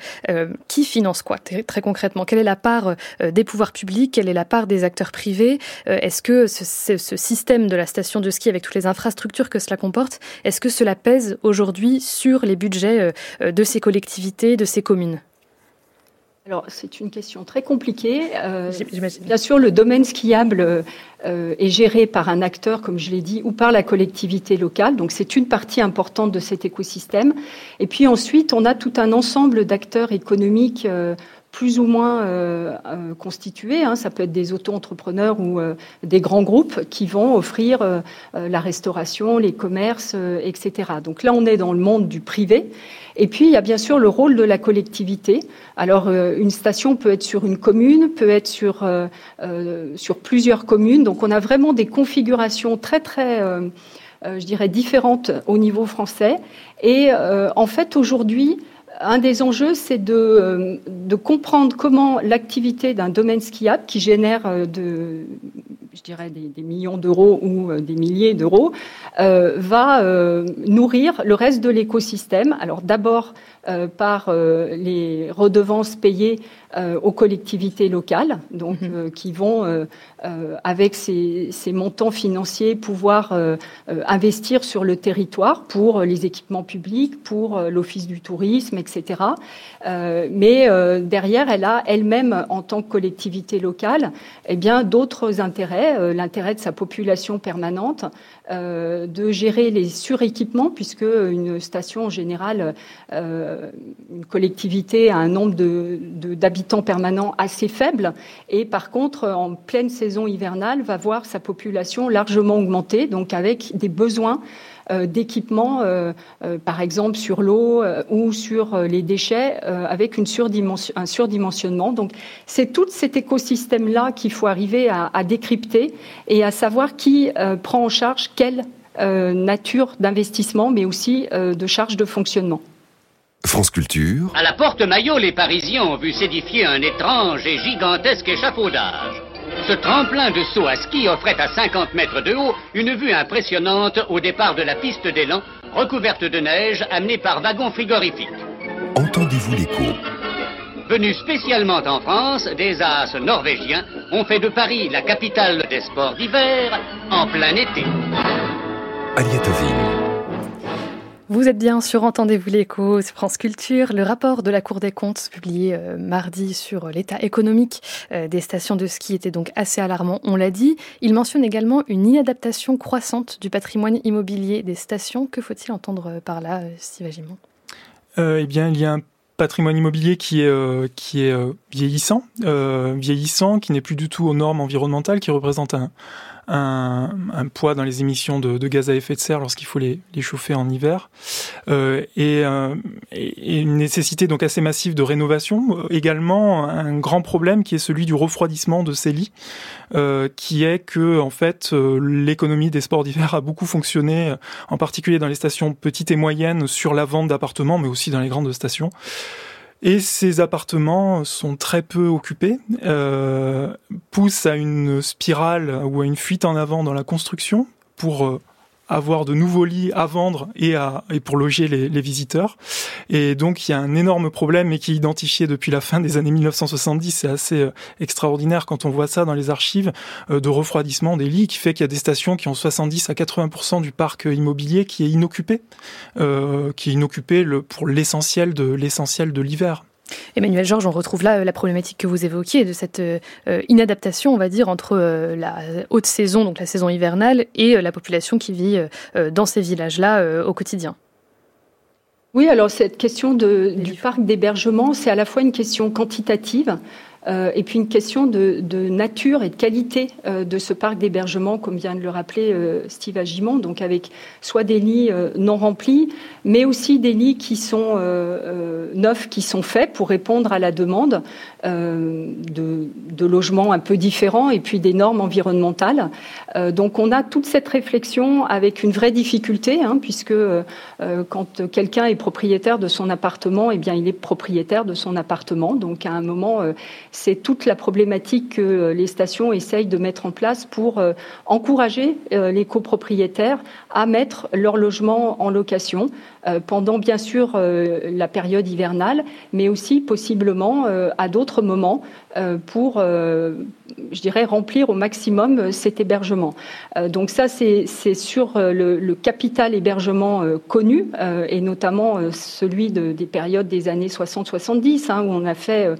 [SPEAKER 2] qui finance quoi très, concrètement? Quelle est la part des pouvoirs publics? Quelle est la part des acteurs privés? Est-ce que ce, système de la station de ski, avec toutes les infrastructures que cela comporte, est-ce que cela pèse aujourd'hui sur les budgets de ces collectivités, de ces communes?
[SPEAKER 13] Alors, c'est une question très compliquée. Euh, bien sûr, le domaine skiable euh, est géré par un acteur, comme je l'ai dit, ou par la collectivité locale. Donc, c'est une partie importante de cet écosystème. Et puis ensuite, on a tout un ensemble d'acteurs économiques euh, plus ou moins euh, euh, constitués. Hein. Ça peut être des auto-entrepreneurs ou euh, des grands groupes qui vont offrir la restauration, les commerces, etc. Donc là, on est dans le monde du privé. Et puis, il y a bien sûr le rôle de la collectivité. Alors, une station peut être sur une commune, peut être sur, sur plusieurs communes. Donc, on a vraiment des configurations très, très, je dirais, différentes au niveau français. Et en fait, aujourd'hui, un des enjeux, c'est de, euh, de, comprendre comment l'activité d'un domaine skiable qui génère euh, je dirais des, millions d'euros ou euh, des milliers d'euros va nourrir le reste de l'écosystème. Alors d'abord par les redevances payées aux collectivités locales, donc mhm. qui vont avec ces, ces, montants financiers pouvoir investir sur le territoire pour les équipements publics, pour l'office du tourisme, etc. mais derrière, elle a elle-même en tant que collectivité locale, eh bien d'autres intérêts, l'intérêt de sa population permanente, euh, de gérer les suréquipements, puisque une station en général, euh, une collectivité a un nombre d'habitants de, permanents assez faible, et par contre, en pleine saison hivernale, va voir sa population largement augmenter, donc avec des besoins euh, d'équipements, euh, euh, par exemple sur l'eau ou sur les déchets, avec un surdimensionnement. Donc c'est tout cet écosystème-là qu'il faut arriver à, à, décrypter et à savoir qui prend en charge quelle nature d'investissement, mais aussi de charge de fonctionnement.
[SPEAKER 1] France Culture.
[SPEAKER 17] À la porte Maillot, les Parisiens ont vu s'édifier un étrange et gigantesque échafaudage. Ce tremplin de saut à ski offrait à 50 mètres de haut une vue impressionnante au départ de la piste d'élan, recouverte de neige, amenée par wagons frigorifiques.
[SPEAKER 1] Entendez-vous l'écho?
[SPEAKER 17] Venus spécialement en France, des as norvégiens ont fait de Paris la capitale des sports d'hiver en plein été.
[SPEAKER 1] Aliette
[SPEAKER 2] vous êtes bien sur Entendez-vous l'écho, France Culture. Le rapport de la Cour des comptes publié euh, mardi sur l'état économique euh, des stations de ski était donc assez alarmant, on l'a dit. Il mentionne également une inadaptation croissante du patrimoine immobilier des stations. Que faut-il entendre par là, Steve Agimon?
[SPEAKER 12] Eh bien, il y a un patrimoine immobilier qui est, euh, qui est vieillissant, vieillissant, qui n'est plus du tout aux normes environnementales, qui représente un, un, un, poids dans les émissions de, de, gaz à effet de serre lorsqu'il faut les, les, chauffer en hiver, euh, et, euh, et, une nécessité donc assez massive de rénovation. Également un grand problème qui est celui du refroidissement de ces lits, euh, qui est que en fait euh, l'économie des sports d'hiver a beaucoup fonctionné, en particulier dans les stations petites et moyennes, sur la vente d'appartements, mais aussi dans les grandes stations. Et ces appartements sont très peu occupés, euh, poussent à une spirale ou à une fuite en avant dans la construction pour euh, avoir de nouveaux lits à vendre et, à, et pour loger les, visiteurs. Et donc il y a un énorme problème et qui est identifié depuis la fin des années 1970. C'est assez euh, extraordinaire quand on voit ça dans les archives euh, de refroidissement des lits qui fait qu'il y a des stations qui ont 70 à 80% du parc immobilier qui est inoccupé, euh, qui est inoccupé pour l'essentiel de l'essentiel de l'hiver.
[SPEAKER 2] Emmanuel Georges, on retrouve là euh, la problématique que vous évoquiez de cette euh, inadaptation, on va dire, entre euh, la haute saison, donc la saison hivernale, et la population qui vit dans ces villages-là au quotidien.
[SPEAKER 13] Oui, alors cette question de, du parc d'hébergement, c'est à la fois une question quantitative, euh, et puis une question de, nature et de qualité euh, de ce parc d'hébergement, comme vient de le rappeler euh, Steve Agimon, donc avec soit des lits non remplis, mais aussi des lits qui sont neufs, qui sont faits pour répondre à la demande de, de, logements un peu différents et puis des normes environnementales. donc on a toute cette réflexion avec une vraie difficulté, hein, puisque quand quelqu'un est propriétaire de son appartement, eh bien il est propriétaire de son appartement. Donc à un moment, c'est toute la problématique que euh, les stations essayent de mettre en place pour euh, encourager euh, les copropriétaires à mettre leur logement en location pendant bien sûr la période hivernale, mais aussi possiblement à d'autres moments pour, je dirais, remplir au maximum cet hébergement. donc ça, c'est sur le, capital hébergement connu, et notamment celui des périodes des années 60-70, hein, où on a fait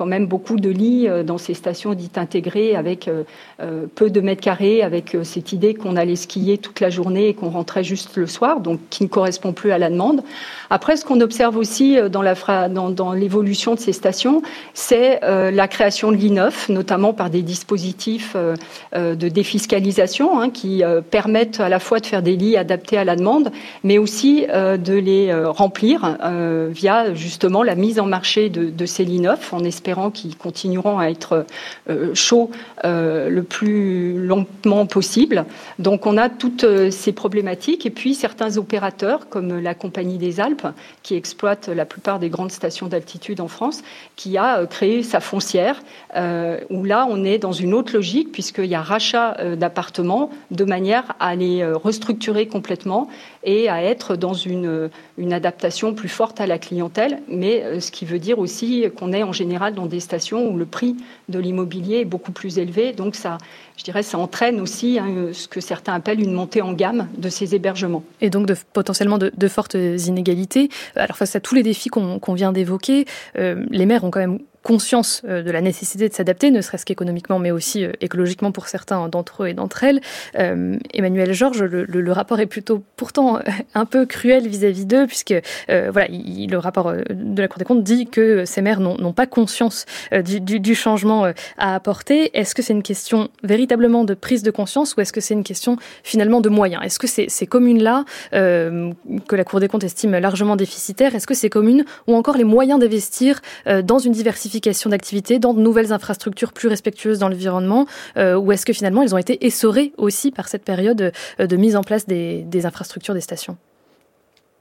[SPEAKER 13] quand même beaucoup de lits euh, dans ces stations dites intégrées avec euh, euh, peu de mètres carrés, avec cette idée qu'on allait skier toute la journée et qu'on rentrait juste le soir, donc qui ne correspond plus à la demande. Après, ce qu'on observe aussi dans l'évolution de ces stations, c'est la création de lits neufs, notamment par des dispositifs de défiscalisation hein, qui permettent à la fois de faire des lits adaptés à la demande, mais aussi de les remplir via justement la mise en marché de, de ces lits neufs, en espérant qu'ils continueront à être euh, chauds euh, le plus lentement possible. Donc on a toutes euh, ces problématiques et puis certains opérateurs comme la Compagnie des Alpes qui exploite la plupart des grandes stations d'altitude en France qui a créé sa foncière l'hiver, où là, on est dans une autre logique, puisqu'il y a rachat d'appartements de manière à les restructurer complètement et à être dans une, adaptation plus forte à la clientèle, mais ce qui veut dire aussi qu'on est en général dans des stations où le prix de l'immobilier est beaucoup plus élevé, donc ça, je dirais, ça entraîne aussi hein, ce que certains appellent une montée en gamme de ces hébergements.
[SPEAKER 2] Et donc de, potentiellement de, fortes inégalités. Alors face à tous les défis qu'on vient d'évoquer, euh, les maires ont quand même conscience euh, de la nécessité de s'adapter, ne serait-ce qu'économiquement, mais aussi euh, écologiquement pour certains d'entre eux et d'entre elles. Euh, Emmanuel Georges, le, rapport est plutôt pourtant un peu cruel vis-à-vis d'eux, puisque voilà, le rapport de la Cour des comptes dit que ces maires n'ont pas conscience du, changement à apporter. Est-ce que c'est une question véritablement de prise de conscience ou est-ce que c'est une question finalement de moyens? Est-ce que ces, communes-là, que la Cour des comptes estime largement déficitaires, est-ce que ces communes ont encore les moyens d'investir dans une diversification d'activités, dans de nouvelles infrastructures plus respectueuses dans l'environnement, euh, ou est-ce que finalement elles ont été essorées aussi par cette période euh, de mise en place des infrastructures des stations?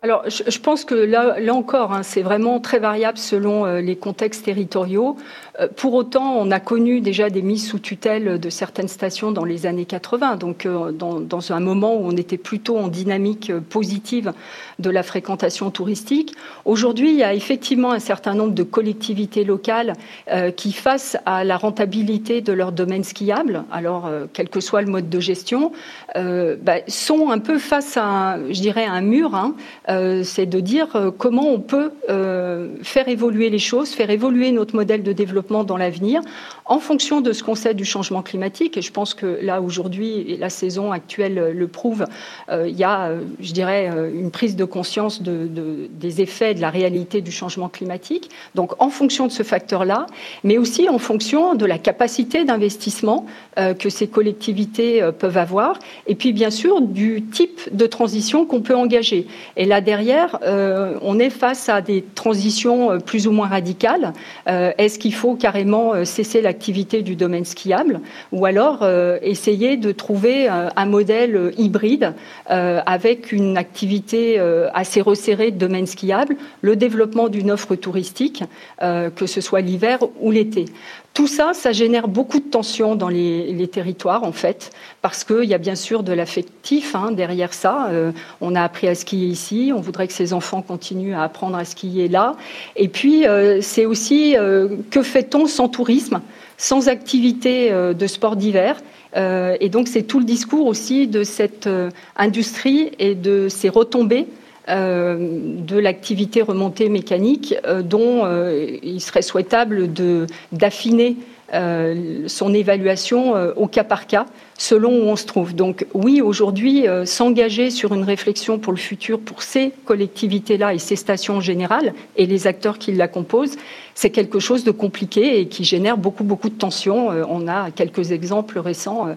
[SPEAKER 13] Alors, je, pense que là, là encore, hein, c'est vraiment très variable selon euh, les contextes territoriaux. Euh, pour autant, on a connu déjà des mises sous tutelle de certaines stations dans les années 80, donc euh, dans, un moment où on était plutôt en dynamique positive de la fréquentation touristique. Aujourd'hui, il y a effectivement un certain nombre de collectivités locales qui, face à la rentabilité de leur domaine skiable, alors quel que soit le mode de gestion, bah, sont un peu face à, je dirais, un mur. Hein, euh, c'est de dire euh, comment on peut euh, faire évoluer les choses, faire évoluer notre modèle de développement dans l'avenir en fonction de ce qu'on sait du changement climatique. Et je pense que là, aujourd'hui, la saison actuelle le prouve, il y a, je dirais, une prise de conscience des effets de la réalité du changement climatique. Donc, en fonction de ce facteur-là, mais aussi en fonction de la capacité d'investissement que ces collectivités peuvent avoir, et puis, bien sûr, du type de transition qu'on peut engager. Et là, derrière, euh, on est face à des transitions euh, plus ou moins radicales. Euh, est-ce qu'il faut carrément cesser l'activité du domaine skiable ou alors essayer de trouver un modèle hybride avec une activité assez resserrée de domaine skiable, le développement d'une offre touristique, que ce soit l'hiver ou l'été tout ça, ça génère beaucoup de tensions dans les, territoires, en fait, parce qu'il y a bien sûr de l'affectif hein, derrière ça. Euh, on a appris à skier ici, on voudrait que ces enfants continuent à apprendre à skier là. Et puis, euh, c'est aussi euh, que fait-on sans tourisme, sans activité de sport d'hiver? Et donc, c'est tout le discours aussi de cette industrie et de ses retombées de l'activité remontée mécanique euh, dont euh, il serait souhaitable d'affiner son évaluation au cas par cas selon où on se trouve. Donc oui, aujourd'hui, s'engager sur une réflexion pour le futur pour ces collectivités-là et ces stations en général et les acteurs qui la composent, c'est quelque chose de compliqué et qui génère beaucoup, beaucoup de tensions. on a quelques exemples récents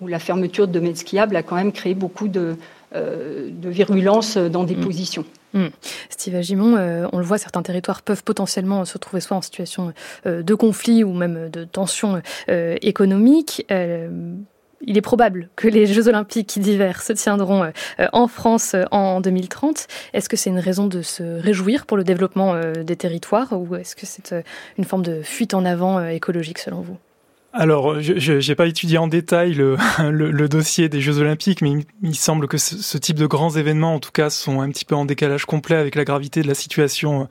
[SPEAKER 13] où la fermeture de domaines skiables a quand même créé beaucoup de, euh, de virulence dans des mm. positions.
[SPEAKER 2] Mm. Steve Agimon, euh, on le voit, certains territoires peuvent potentiellement se trouver soit en situation euh, de conflit ou même de tension économique. il est probable que les Jeux olympiques d'hiver se tiendront en France en 2030. Est-ce que c'est une raison de se réjouir pour le développement des territoires ou est-ce que c'est une forme de fuite en avant écologique selon vous?
[SPEAKER 12] Alors, je n'ai pas étudié en détail le, dossier des Jeux Olympiques, mais il, semble que ce, type de grands événements, en tout cas, sont un petit peu en décalage complet avec la gravité de la situation euh,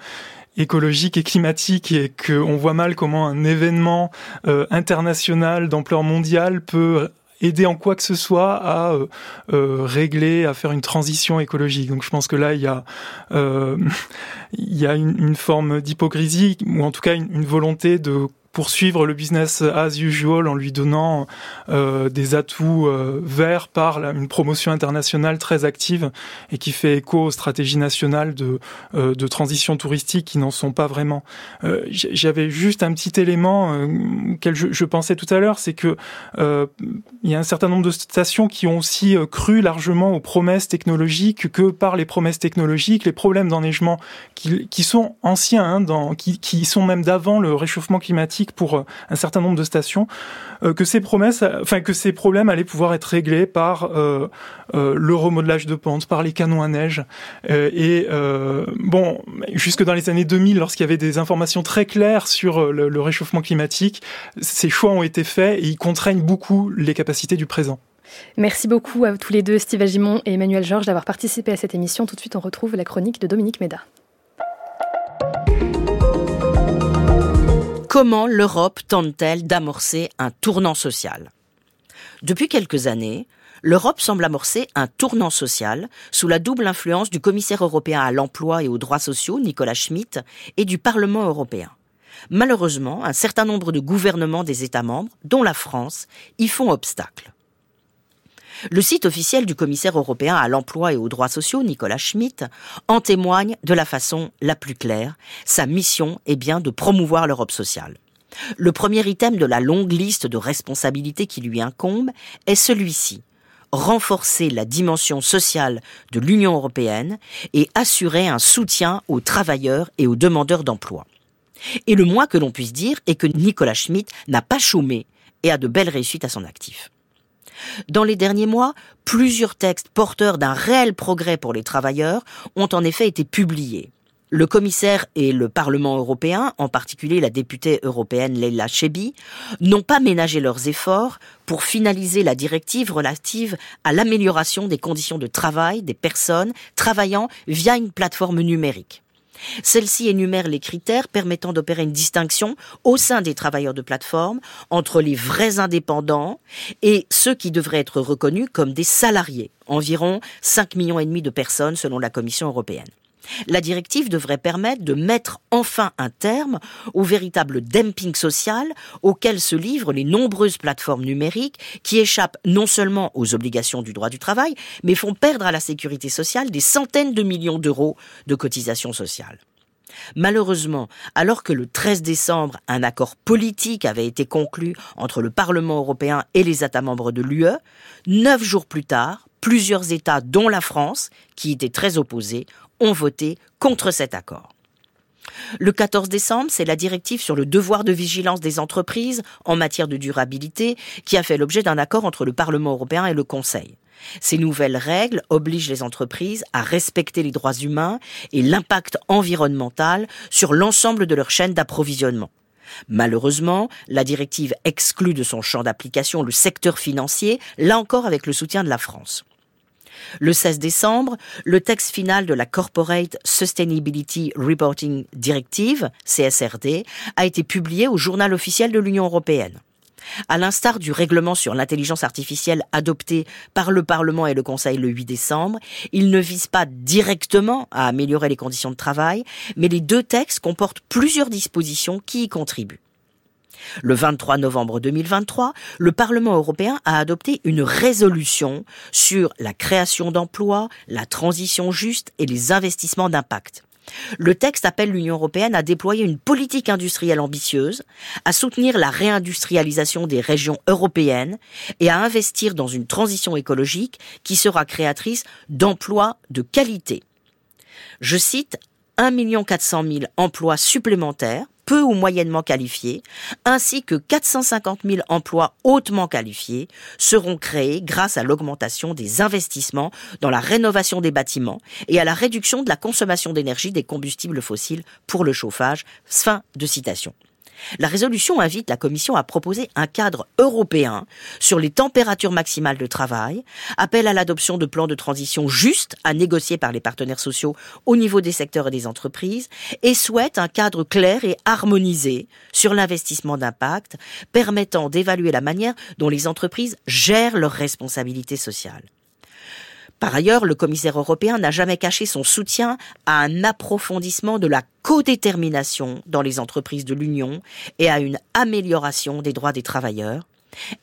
[SPEAKER 12] écologique et climatique, et qu'on voit mal comment un événement euh, international d'ampleur mondiale peut aider en quoi que ce soit à euh, régler, à faire une transition écologique. Donc je pense que là, il y a, il y a une, forme d'hypocrisie, ou en tout cas une volonté de poursuivre le business as usual en lui donnant euh, des atouts euh, verts par une promotion internationale très active et qui fait écho aux stratégies nationales de, euh, de transition touristique qui n'en sont pas vraiment. J'avais juste un petit élément auquel je, je, pensais tout à l'heure, c'est que il y a un certain nombre de stations qui ont aussi cru largement aux promesses technologiques que par les promesses technologiques, les problèmes d'enneigement qui, qui sont anciens, hein, dans, qui, qui sont même d'avant le réchauffement climatique pour un certain nombre de stations, que ces promesses, enfin que ces problèmes allaient pouvoir être réglés par le remodelage de pentes, par les canons à neige. et bon, jusque dans les années 2000, lorsqu'il y avait des informations très claires sur le, le réchauffement climatique, ces choix ont été faits et ils contraignent beaucoup les capacités du présent.
[SPEAKER 2] Merci beaucoup à tous les deux, Steve Agimon et Emmanuel Georges, d'avoir participé à cette émission. Tout de suite, on retrouve la chronique de Dominique Méda.
[SPEAKER 18] Comment l'Europe tente-t-elle d'amorcer un tournant social? Depuis quelques années, l'Europe semble amorcer un tournant social sous la double influence du commissaire européen à l'emploi et aux droits sociaux, Nicolas Schmitt, et du Parlement européen. Malheureusement, un certain nombre de gouvernements des États membres, dont la France, y font obstacle. Le site officiel du commissaire européen à l'emploi et aux droits sociaux, Nicolas Schmitt, en témoigne de la façon la plus claire. Sa mission est bien de promouvoir l'Europe sociale. Le premier item de la longue liste de responsabilités qui lui incombe est celui-ci renforcer la dimension sociale de l'Union européenne et assurer un soutien aux travailleurs et aux demandeurs d'emploi. Et le moins que l'on puisse dire est que Nicolas Schmitt n'a pas chômé et a de belles réussites à son actif. Dans les derniers mois, plusieurs textes porteurs d'un réel progrès pour les travailleurs ont en effet été publiés. Le commissaire et le Parlement européen, en particulier la députée européenne Leila Chebi, n'ont pas ménagé leurs efforts pour finaliser la directive relative à l'amélioration des conditions de travail des personnes travaillant via une plateforme numérique. Celle-ci énumère les critères permettant d'opérer une distinction au sein des travailleurs de plateforme entre les vrais indépendants et ceux qui devraient être reconnus comme des salariés, environ 5 millions et demi de personnes selon la Commission européenne. La directive devrait permettre de mettre enfin un terme au véritable dumping social auquel se livrent les nombreuses plateformes numériques qui échappent non seulement aux obligations du droit du travail, mais font perdre à la sécurité sociale des centaines de millions d'euros de cotisations sociales. Malheureusement, alors que le 13 décembre, un accord politique avait été conclu entre le Parlement européen et les États membres de l'UE, neuf jours plus tard, plusieurs États, dont la France, qui étaient très opposés, ont voté contre cet accord. Le 14 décembre, c'est la directive sur le devoir de vigilance des entreprises en matière de durabilité qui a fait l'objet d'un accord entre le Parlement européen et le Conseil. Ces nouvelles règles obligent les entreprises à respecter les droits humains et l'impact environnemental sur l'ensemble de leur chaîne d'approvisionnement. Malheureusement, la directive exclut de son champ d'application le secteur financier, là encore avec le soutien de la France. Le 16 décembre, le texte final de la Corporate Sustainability Reporting Directive, CSRD, a été publié au journal officiel de l'Union européenne. À l'instar du règlement sur l'intelligence artificielle adopté par le Parlement et le Conseil le 8 décembre, il ne vise pas directement à améliorer les conditions de travail, mais les deux textes comportent plusieurs dispositions qui y contribuent. Le 23 novembre 2023, le Parlement européen a adopté une résolution sur la création d'emplois, la transition juste et les investissements d'impact. Le texte appelle l'Union européenne à déployer une politique industrielle ambitieuse, à soutenir la réindustrialisation des régions européennes et à investir dans une transition écologique qui sera créatrice d'emplois de qualité. Je cite 1 400 000 emplois supplémentaires peu ou moyennement qualifiés, ainsi que 450 000 emplois hautement qualifiés seront créés grâce à l'augmentation des investissements dans la rénovation des bâtiments et à la réduction de la consommation d'énergie des combustibles fossiles pour le chauffage. Fin de citation. La résolution invite la Commission à proposer un cadre européen sur les températures maximales de travail, appelle à l'adoption de plans de transition justes à négocier par les partenaires sociaux au niveau des secteurs et des entreprises, et souhaite un cadre clair et harmonisé sur l'investissement d'impact, permettant d'évaluer la manière dont les entreprises gèrent leurs responsabilités sociales. Par ailleurs, le commissaire européen n'a jamais caché son soutien à un approfondissement de la codétermination dans les entreprises de l'Union et à une amélioration des droits des travailleurs.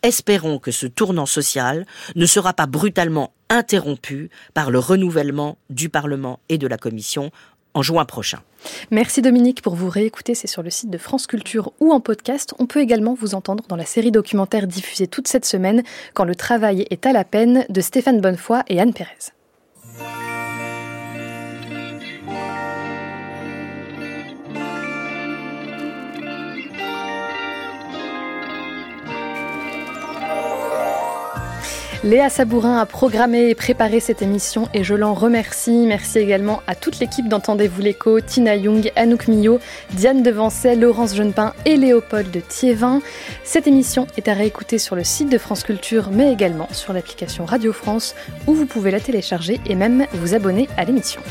[SPEAKER 18] Espérons que ce tournant social ne sera pas brutalement interrompu par le renouvellement du Parlement et de la Commission en juin prochain.
[SPEAKER 2] Merci Dominique pour vous réécouter, c'est sur le site de France Culture ou en podcast. On peut également vous entendre dans la série documentaire diffusée toute cette semaine Quand le travail est à la peine de Stéphane Bonnefoy et Anne Pérez. Léa Sabourin a programmé et préparé cette émission et je l'en remercie. Merci également à toute l'équipe d'Entendez-vous l'écho, Tina Young, Anouk Millot, Diane Devancet, Laurence Jeunepin et Léopold de Thiévin. Cette émission est à réécouter sur le site de France Culture mais également sur l'application Radio France où vous pouvez la télécharger et même vous abonner à l'émission.